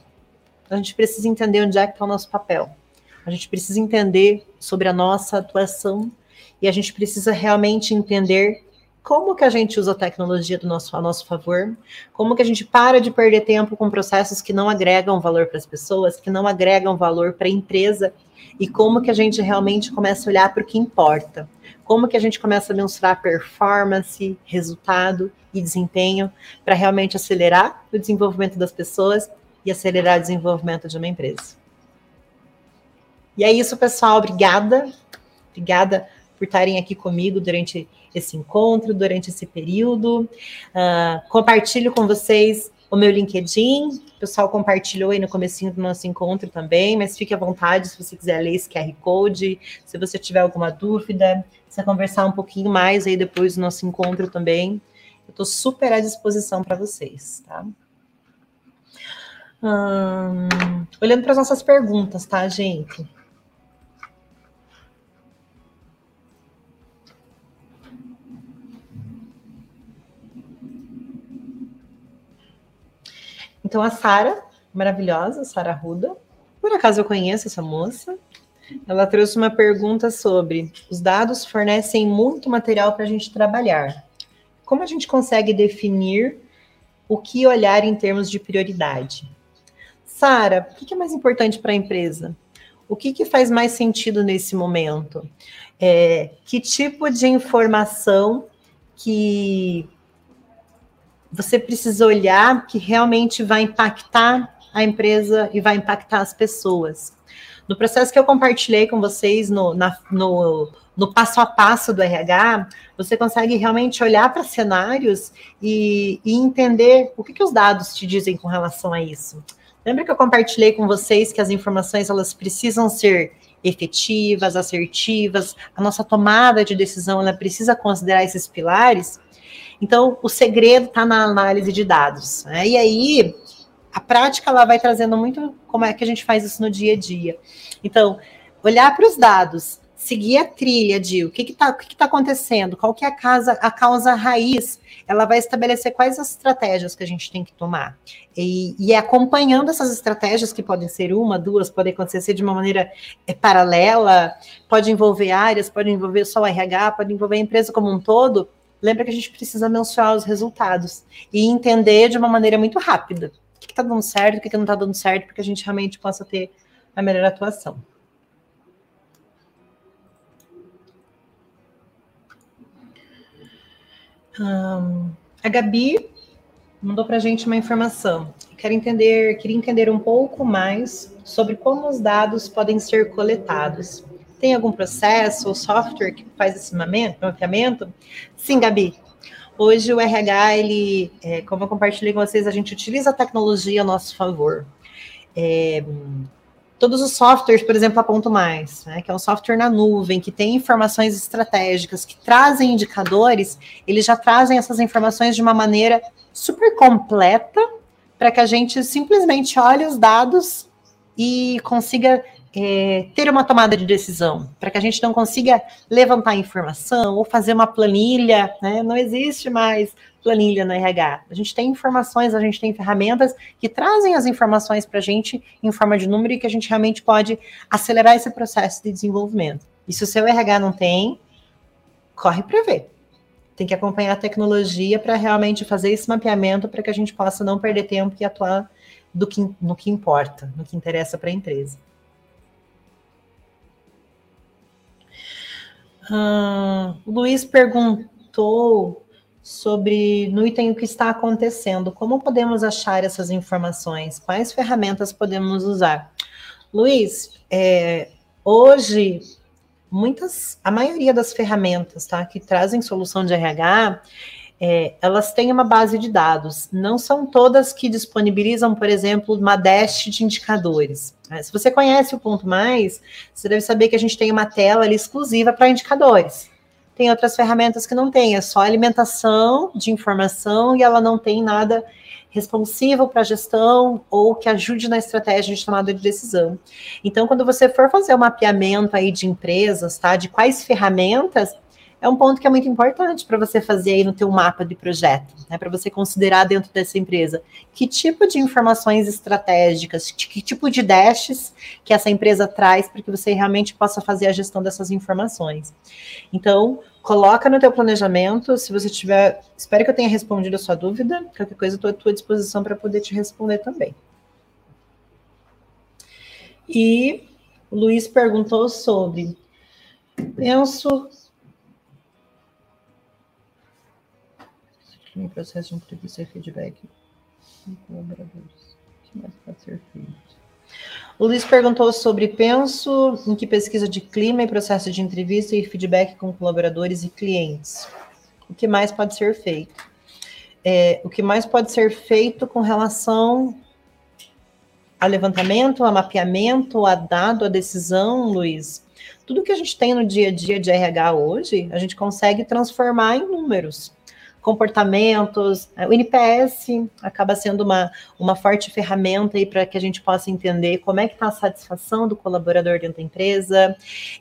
A gente precisa entender onde é que está o nosso papel. A gente precisa entender sobre a nossa atuação e a gente precisa realmente entender como que a gente usa a tecnologia do nosso, a nosso favor, como que a gente para de perder tempo com processos que não agregam valor para as pessoas, que não agregam valor para a empresa, e como que a gente realmente começa a olhar para o que importa, como que a gente começa a mensurar performance, resultado e desempenho para realmente acelerar o desenvolvimento das pessoas e acelerar o desenvolvimento de uma empresa. E é isso, pessoal. Obrigada. Obrigada por estarem aqui comigo durante esse encontro, durante esse período. Uh, compartilho com vocês o meu LinkedIn. O pessoal compartilhou aí no comecinho do nosso encontro também, mas fique à vontade se você quiser ler esse QR Code, se você tiver alguma dúvida, se conversar um pouquinho mais aí depois do nosso encontro também. Eu estou super à disposição para vocês, tá? Hum, olhando para as nossas perguntas, tá, gente? Então, a Sara, maravilhosa, Sara Ruda, por acaso eu conheço essa moça, ela trouxe uma pergunta sobre os dados fornecem muito material para a gente trabalhar. Como a gente consegue definir o que olhar em termos de prioridade? Sara, o que é mais importante para a empresa? O que, que, faz mais sentido nesse momento? É, que tipo de informação que você precisa olhar que realmente vai impactar a empresa e vai impactar as pessoas? No processo que eu compartilhei com vocês no, na, no, no passo a passo do RH, você consegue realmente olhar para cenários e, e, entender o que, que os dados te dizem com relação a isso. Lembra que eu compartilhei com vocês que as informações elas precisam ser efetivas, assertivas, a nossa tomada de decisão ela precisa considerar esses pilares. Então, o segredo está na análise de dados. Né? E aí, a prática ela vai trazendo muito como é que a gente faz isso no dia a dia. Então, olhar para os dados, seguir a trilha de o que está que que tá acontecendo, qual que é a, casa, a causa raiz, ela vai estabelecer quais as estratégias que a gente tem que tomar. E, e é acompanhando essas estratégias, que podem ser uma, duas, podem acontecer de uma maneira é, paralela, pode envolver áreas, pode envolver só o RH, pode envolver a empresa como um todo. Lembra que a gente precisa mensurar os resultados e entender de uma maneira muito rápida que está dando certo, o que, que não está dando certo, para que a gente realmente possa ter a melhor atuação. a Gabi mandou para a gente uma informação. Quero entender, queria entender um pouco mais sobre como os dados podem ser coletados. Tem algum processo ou software que faz esse mapeamento? Sim, Gabi. Hoje o RH, ele, é, como eu compartilhei com vocês, a gente utiliza a tecnologia a nosso favor. É, todos os softwares, por exemplo, a Ponto Mais, né, que é um software na nuvem, que tem informações estratégicas, que trazem indicadores, eles já trazem essas informações de uma maneira super completa para que a gente simplesmente olhe os dados e consiga é, ter uma tomada de decisão, para que a gente não consiga levantar informação ou fazer uma planilha, né? Não existe mais planilha no RH. A gente tem informações, a gente tem ferramentas que trazem as informações para a gente em forma de número e que a gente realmente pode acelerar esse processo de desenvolvimento. E se o seu RH não tem, corre para ver. Tem que acompanhar a tecnologia para realmente fazer esse mapeamento para que a gente possa não perder tempo e atuar do que, no que importa, no que interessa para a empresa. O Luiz perguntou sobre no item o que está acontecendo. Como podemos achar essas informações? Quais ferramentas podemos usar? Luiz, é, hoje muitas, a maioria das ferramentas, tá, que trazem solução de RH, é, elas têm uma base de dados. Não são todas que disponibilizam, por exemplo, uma dash de indicadores. Né? Se você conhece o Ponto Mais, você deve saber que a gente tem uma tela ali exclusiva para indicadores. Tem outras ferramentas que não tem, é só alimentação de informação e ela não tem nada responsivo para a gestão ou que ajude na estratégia de tomada de decisão. Então, quando você for fazer o mapeamento aí de empresas, tá, de quais ferramentas, é um ponto que é muito importante para você fazer aí no teu mapa de projeto, né? Para você considerar dentro dessa empresa que tipo de informações estratégicas, que tipo de dashes que essa empresa traz para que você realmente possa fazer a gestão dessas informações. Então, coloca no teu planejamento, se você tiver, espero que eu tenha respondido a sua dúvida, qualquer coisa estou à tua disposição para poder te responder também. E o Luiz perguntou sobre penso em processo de entrevista e feedback com colaboradores. O que mais pode ser feito? O Luiz perguntou sobre penso em que pesquisa de clima e processo de entrevista e feedback com colaboradores e clientes. O que mais pode ser feito? É, o que mais pode ser feito com relação a levantamento, a mapeamento, a dado, a decisão, Luiz? Tudo que a gente tem no dia a dia de RH hoje, a gente consegue transformar em números comportamentos. O NPS acaba sendo uma, uma forte ferramenta aí para que a gente possa entender como é que está a satisfação do colaborador dentro da empresa.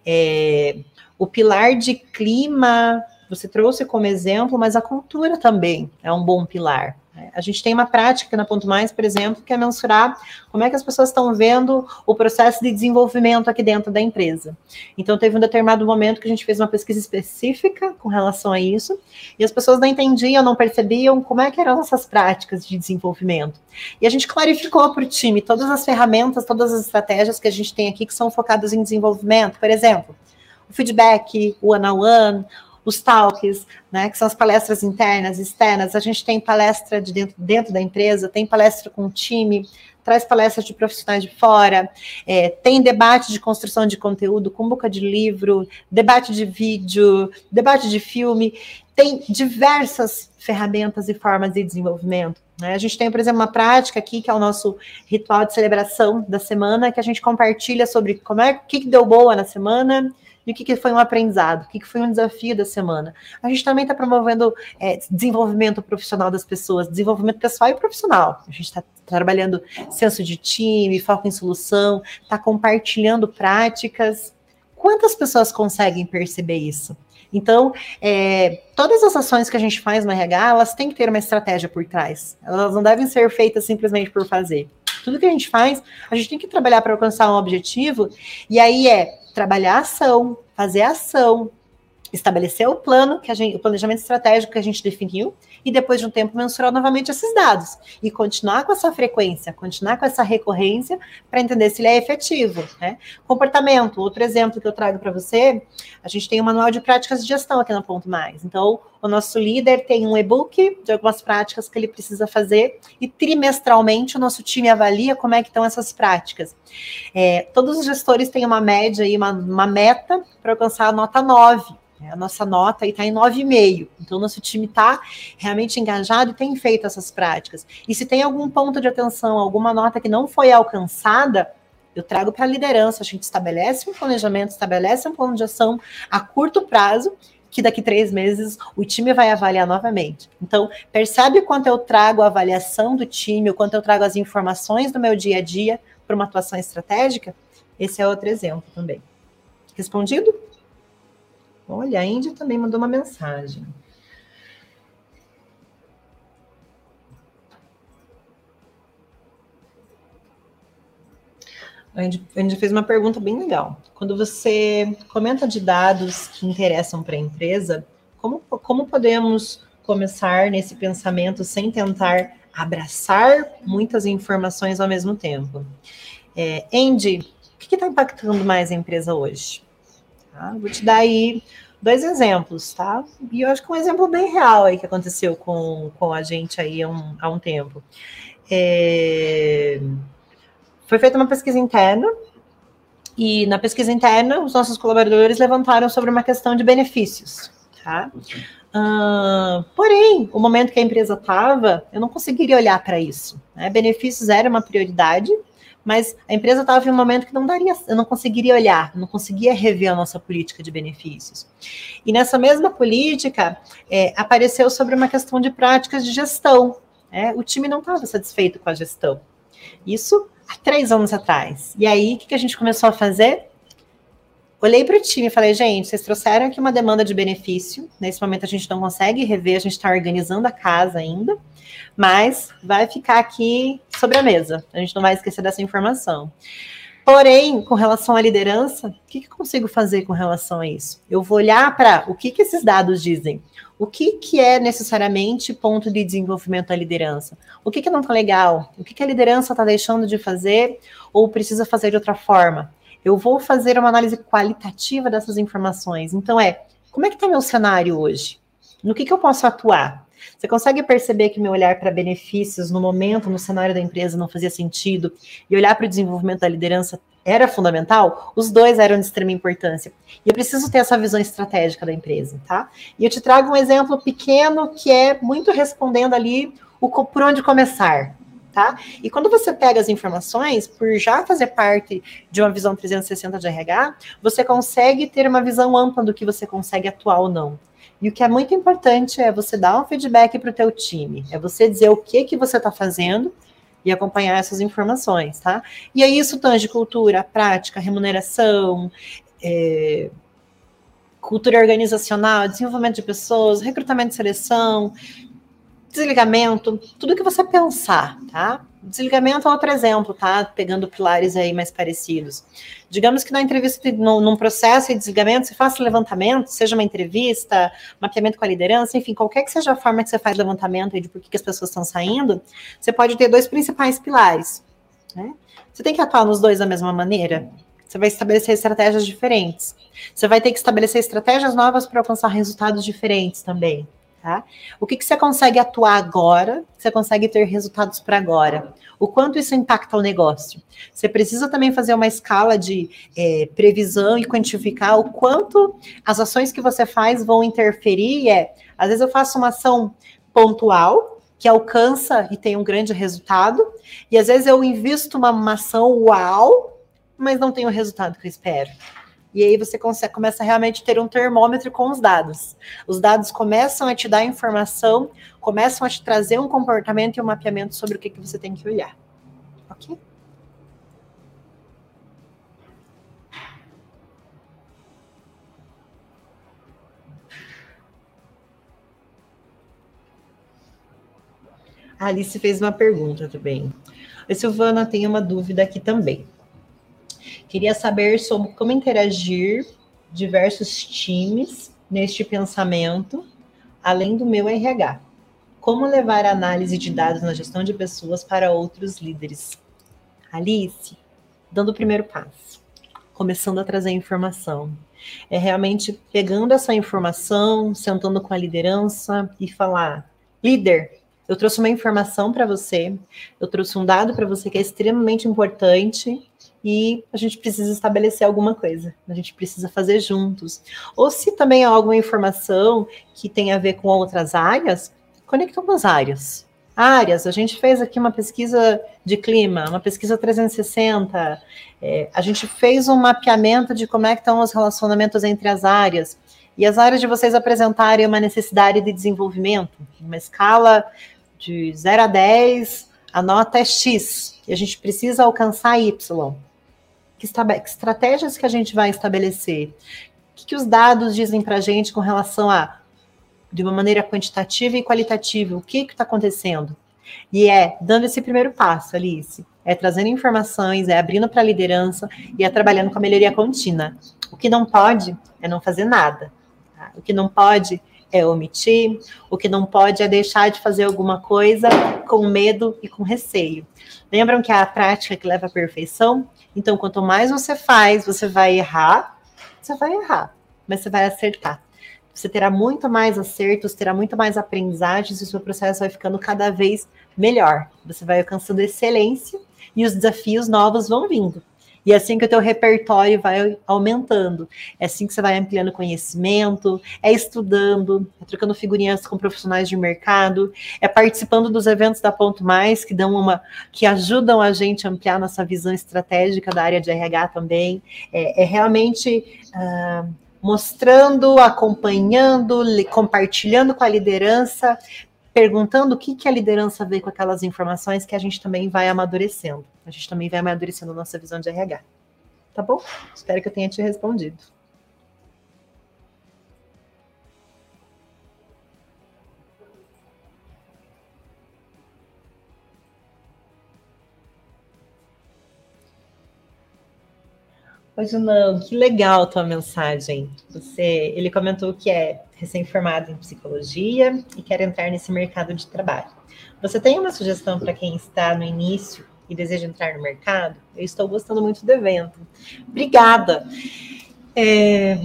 É, o pilar de clima você trouxe como exemplo, mas a cultura também é um bom pilar. Né? A gente tem uma prática na Ponto Mais, por exemplo, que é mensurar como é que as pessoas estão vendo o processo de desenvolvimento aqui dentro da empresa. Então, teve um determinado momento que a gente fez uma pesquisa específica com relação a isso, e as pessoas não entendiam, não percebiam como é que eram essas práticas de desenvolvimento. E a gente clarificou para o time todas as ferramentas, todas as estratégias que a gente tem aqui que são focadas em desenvolvimento. Por exemplo, o feedback, o one-on-one, os talks, né, que são as palestras internas, externas. A gente tem palestra de dentro, dentro da empresa, tem palestra com o time, traz palestras de profissionais de fora, é, tem debate de construção de conteúdo com boca de livro, debate de vídeo, debate de filme, tem diversas ferramentas e formas de desenvolvimento. Né? A gente tem, por exemplo, uma prática aqui, que é o nosso ritual de celebração da semana, que a gente compartilha sobre como é, que deu boa na semana, e o que, que foi um aprendizado, o que, que foi um desafio da semana. A gente também está promovendo é, desenvolvimento profissional das pessoas, desenvolvimento pessoal e profissional. A gente está trabalhando senso de time, foco em solução, está compartilhando práticas. Quantas pessoas conseguem perceber isso? Então, é, todas as ações que a gente faz no RH, elas têm que ter uma estratégia por trás. Elas não devem ser feitas simplesmente por fazer. Tudo que a gente faz, a gente tem que trabalhar para alcançar um objetivo, e aí é trabalhar a ação, fazer ação, estabelecer o plano, que a gente, o planejamento estratégico que a gente definiu, e depois de um tempo mensurar novamente esses dados e continuar com essa frequência, continuar com essa recorrência para entender se ele é efetivo. Né? Comportamento, outro exemplo que eu trago para você, a gente tem um manual de práticas de gestão aqui na Ponto Mais. Então, o nosso líder tem um e-book de algumas práticas que ele precisa fazer e trimestralmente o nosso time avalia como é que estão essas práticas. É, todos os gestores têm uma média e uma, uma meta para alcançar a nota 9. A nossa nota está em 9,5. Então, nosso time está realmente engajado e tem feito essas práticas. E se tem algum ponto de atenção, alguma nota que não foi alcançada, eu trago para a liderança. A gente estabelece um planejamento, estabelece um plano de ação a curto prazo, que daqui três meses o time vai avaliar novamente. Então, percebe quanto eu trago a avaliação do time, o quanto eu trago as informações do meu dia a dia para uma atuação estratégica? Esse é outro exemplo também. Respondido? Olha, a Índia também mandou uma mensagem. A Índia fez uma pergunta bem legal. Quando você comenta de dados que interessam para a empresa, como, como podemos começar nesse pensamento sem tentar abraçar muitas informações ao mesmo tempo? É, Andy, o que está impactando mais a empresa hoje? Tá? Vou te dar aí dois exemplos, tá? E eu acho que um exemplo bem real aí que aconteceu com, com a gente aí há um, há um tempo. É... Foi feita uma pesquisa interna, e na pesquisa interna, os nossos colaboradores levantaram sobre uma questão de benefícios, tá? Uh, porém, o momento que a empresa estava, eu não conseguiria olhar para isso. Né? Benefícios era uma prioridade, mas a empresa estava em um momento que não daria, eu não conseguiria olhar, não conseguia rever a nossa política de benefícios. E nessa mesma política é, apareceu sobre uma questão de práticas de gestão. Né? O time não estava satisfeito com a gestão. Isso há três anos atrás. E aí, o que, que a gente começou a fazer? Olhei para o time e falei, gente, vocês trouxeram aqui uma demanda de benefício. Nesse momento a gente não consegue rever, a gente está organizando a casa ainda mas vai ficar aqui sobre a mesa. A gente não vai esquecer dessa informação. Porém, com relação à liderança, o que, que consigo fazer com relação a isso? Eu vou olhar para o que, que esses dados dizem. O que, que é necessariamente ponto de desenvolvimento da liderança? O que, que não está legal? O que, que a liderança está deixando de fazer ou precisa fazer de outra forma? Eu vou fazer uma análise qualitativa dessas informações. Então, é como é que está meu cenário hoje? No que, que eu posso atuar? Você consegue perceber que meu olhar para benefícios no momento, no cenário da empresa, não fazia sentido e olhar para o desenvolvimento da liderança era fundamental? Os dois eram de extrema importância. E eu preciso ter essa visão estratégica da empresa, tá? E eu te trago um exemplo pequeno que é muito respondendo ali o por onde começar. Tá? E quando você pega as informações, por já fazer parte de uma visão 360 de RH, você consegue ter uma visão ampla do que você consegue atuar ou não. E o que é muito importante é você dar um feedback para o teu time, é você dizer o que que você está fazendo e acompanhar essas informações, tá? E aí isso tange cultura, prática, remuneração, é, cultura organizacional, desenvolvimento de pessoas, recrutamento e seleção, desligamento, tudo que você pensar, tá? Desligamento é outro exemplo, tá? Pegando pilares aí mais parecidos. Digamos que na entrevista, no, num processo de desligamento, você faça levantamento, seja uma entrevista, mapeamento com a liderança, enfim, qualquer que seja a forma que você faz levantamento de por que, que as pessoas estão saindo, você pode ter dois principais pilares. Né? Você tem que atuar nos dois da mesma maneira? Você vai estabelecer estratégias diferentes. Você vai ter que estabelecer estratégias novas para alcançar resultados diferentes também. Tá? O que, que você consegue atuar agora, você consegue ter resultados para agora? O quanto isso impacta o negócio? Você precisa também fazer uma escala de é, previsão e quantificar o quanto as ações que você faz vão interferir. É, às vezes eu faço uma ação pontual que alcança e tem um grande resultado, e às vezes eu invisto uma, uma ação uau, mas não tem o resultado que eu espero. E aí você consegue, começa a realmente ter um termômetro com os dados. Os dados começam a te dar informação, começam a te trazer um comportamento e um mapeamento sobre o que, que você tem que olhar. Ok? A Alice fez uma pergunta também. A Silvana tem uma dúvida aqui também. Queria saber sobre como interagir diversos times neste pensamento, além do meu RH. Como levar a análise de dados na gestão de pessoas para outros líderes? Alice, dando o primeiro passo, começando a trazer informação. É realmente pegando essa informação, sentando com a liderança e falar: líder, eu trouxe uma informação para você, eu trouxe um dado para você que é extremamente importante e a gente precisa estabelecer alguma coisa, a gente precisa fazer juntos. Ou se também há alguma informação que tem a ver com outras áreas, conectam com as áreas. Áreas, a gente fez aqui uma pesquisa de clima, uma pesquisa 360, é, a gente fez um mapeamento de como é que estão os relacionamentos entre as áreas, e as áreas de vocês apresentarem uma necessidade de desenvolvimento, uma escala de 0 a 10, a nota é X, e a gente precisa alcançar Y que, que estratégias que a gente vai estabelecer? O que, que os dados dizem para a gente com relação a, de uma maneira quantitativa e qualitativa, o que está acontecendo? E é dando esse primeiro passo, Alice, é trazendo informações, é abrindo para a liderança e é trabalhando com a melhoria contínua. O que não pode é não fazer nada. Tá? O que não pode é omitir, o que não pode é deixar de fazer alguma coisa com medo e com receio. Lembram que é a prática que leva à perfeição? Então, quanto mais você faz, você vai errar, você vai errar, mas você vai acertar. Você terá muito mais acertos, terá muito mais aprendizagens e o seu processo vai ficando cada vez melhor. Você vai alcançando excelência e os desafios novos vão vindo. E é assim que o teu repertório vai aumentando. É assim que você vai ampliando conhecimento, é estudando, é trocando figurinhas com profissionais de mercado, é participando dos eventos da Ponto Mais, que dão uma, que ajudam a gente a ampliar nossa visão estratégica da área de RH também. É, é realmente. Uh, mostrando, acompanhando, compartilhando com a liderança, perguntando o que, que a liderança vê com aquelas informações que a gente também vai amadurecendo. A gente também vai amadurecendo nossa visão de RH. Tá bom? Espero que eu tenha te respondido. Não, que legal tua mensagem. Você, ele comentou que é recém-formado em psicologia e quer entrar nesse mercado de trabalho. Você tem uma sugestão para quem está no início e deseja entrar no mercado? Eu estou gostando muito do evento. Obrigada. É,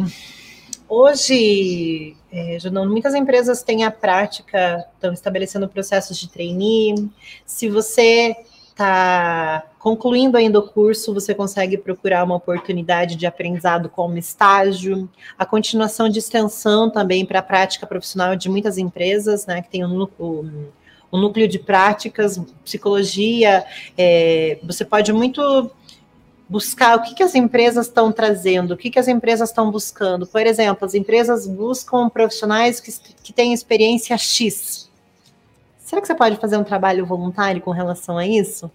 hoje, é, Junão, muitas empresas têm a prática, estão estabelecendo processos de trainee. Se você está concluindo ainda o curso, você consegue procurar uma oportunidade de aprendizado como estágio, a continuação de extensão também para a prática profissional de muitas empresas, né, que tem um, um, um núcleo de práticas, psicologia, é, você pode muito buscar o que, que as empresas estão trazendo, o que, que as empresas estão buscando. Por exemplo, as empresas buscam profissionais que, que têm experiência X, Será que você pode fazer um trabalho voluntário com relação a isso?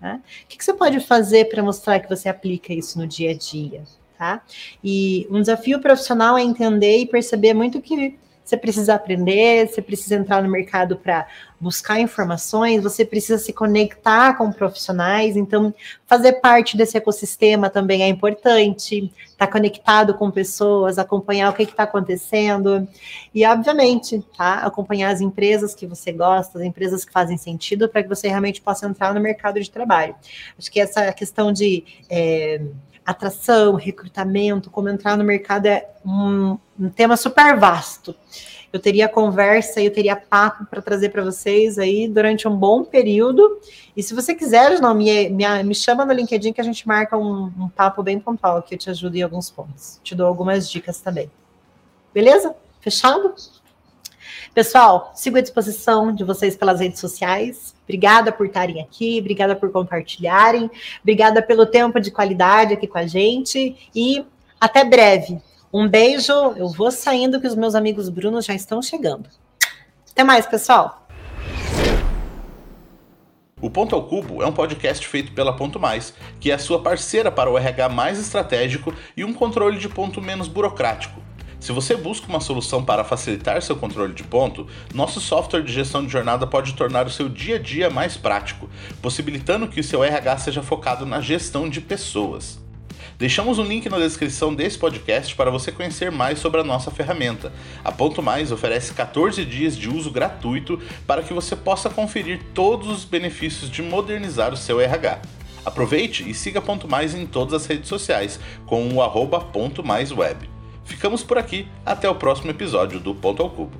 Tá? O que, que você pode fazer para mostrar que você aplica isso no dia a dia? tá? E um desafio profissional é entender e perceber muito que você precisa aprender, você precisa entrar no mercado para buscar informações, você precisa se conectar com profissionais, então fazer parte desse ecossistema também é importante, estar tá conectado com pessoas, acompanhar o que está acontecendo. E, obviamente, tá, acompanhar as empresas que você gosta, as empresas que fazem sentido para que você realmente possa entrar no mercado de trabalho. Acho que essa questão de é, atração, recrutamento, como entrar no mercado é um, um tema super vasto. Eu teria conversa eu teria papo para trazer para vocês aí durante um bom período. E se você quiser, não, me, me, me chama no LinkedIn que a gente marca um, um papo bem pontual que eu te ajudo em alguns pontos. Te dou algumas dicas também. Beleza? Fechado? Pessoal, sigo à disposição de vocês pelas redes sociais. Obrigada por estarem aqui, obrigada por compartilharem, obrigada pelo tempo de qualidade aqui com a gente e até breve. Um beijo, eu vou saindo que os meus amigos Brunos já estão chegando. Até mais, pessoal. O Ponto ao Cubo é um podcast feito pela Ponto Mais, que é a sua parceira para o RH mais estratégico e um controle de ponto menos burocrático. Se você busca uma solução para facilitar seu controle de ponto, nosso software de gestão de jornada pode tornar o seu dia a dia mais prático, possibilitando que o seu RH seja focado na gestão de pessoas. Deixamos um link na descrição desse podcast para você conhecer mais sobre a nossa ferramenta. A Ponto Mais oferece 14 dias de uso gratuito para que você possa conferir todos os benefícios de modernizar o seu RH. Aproveite e siga Ponto Mais em todas as redes sociais com o arroba Ponto Mais Web. Ficamos por aqui, até o próximo episódio do Ponto ao Cubo.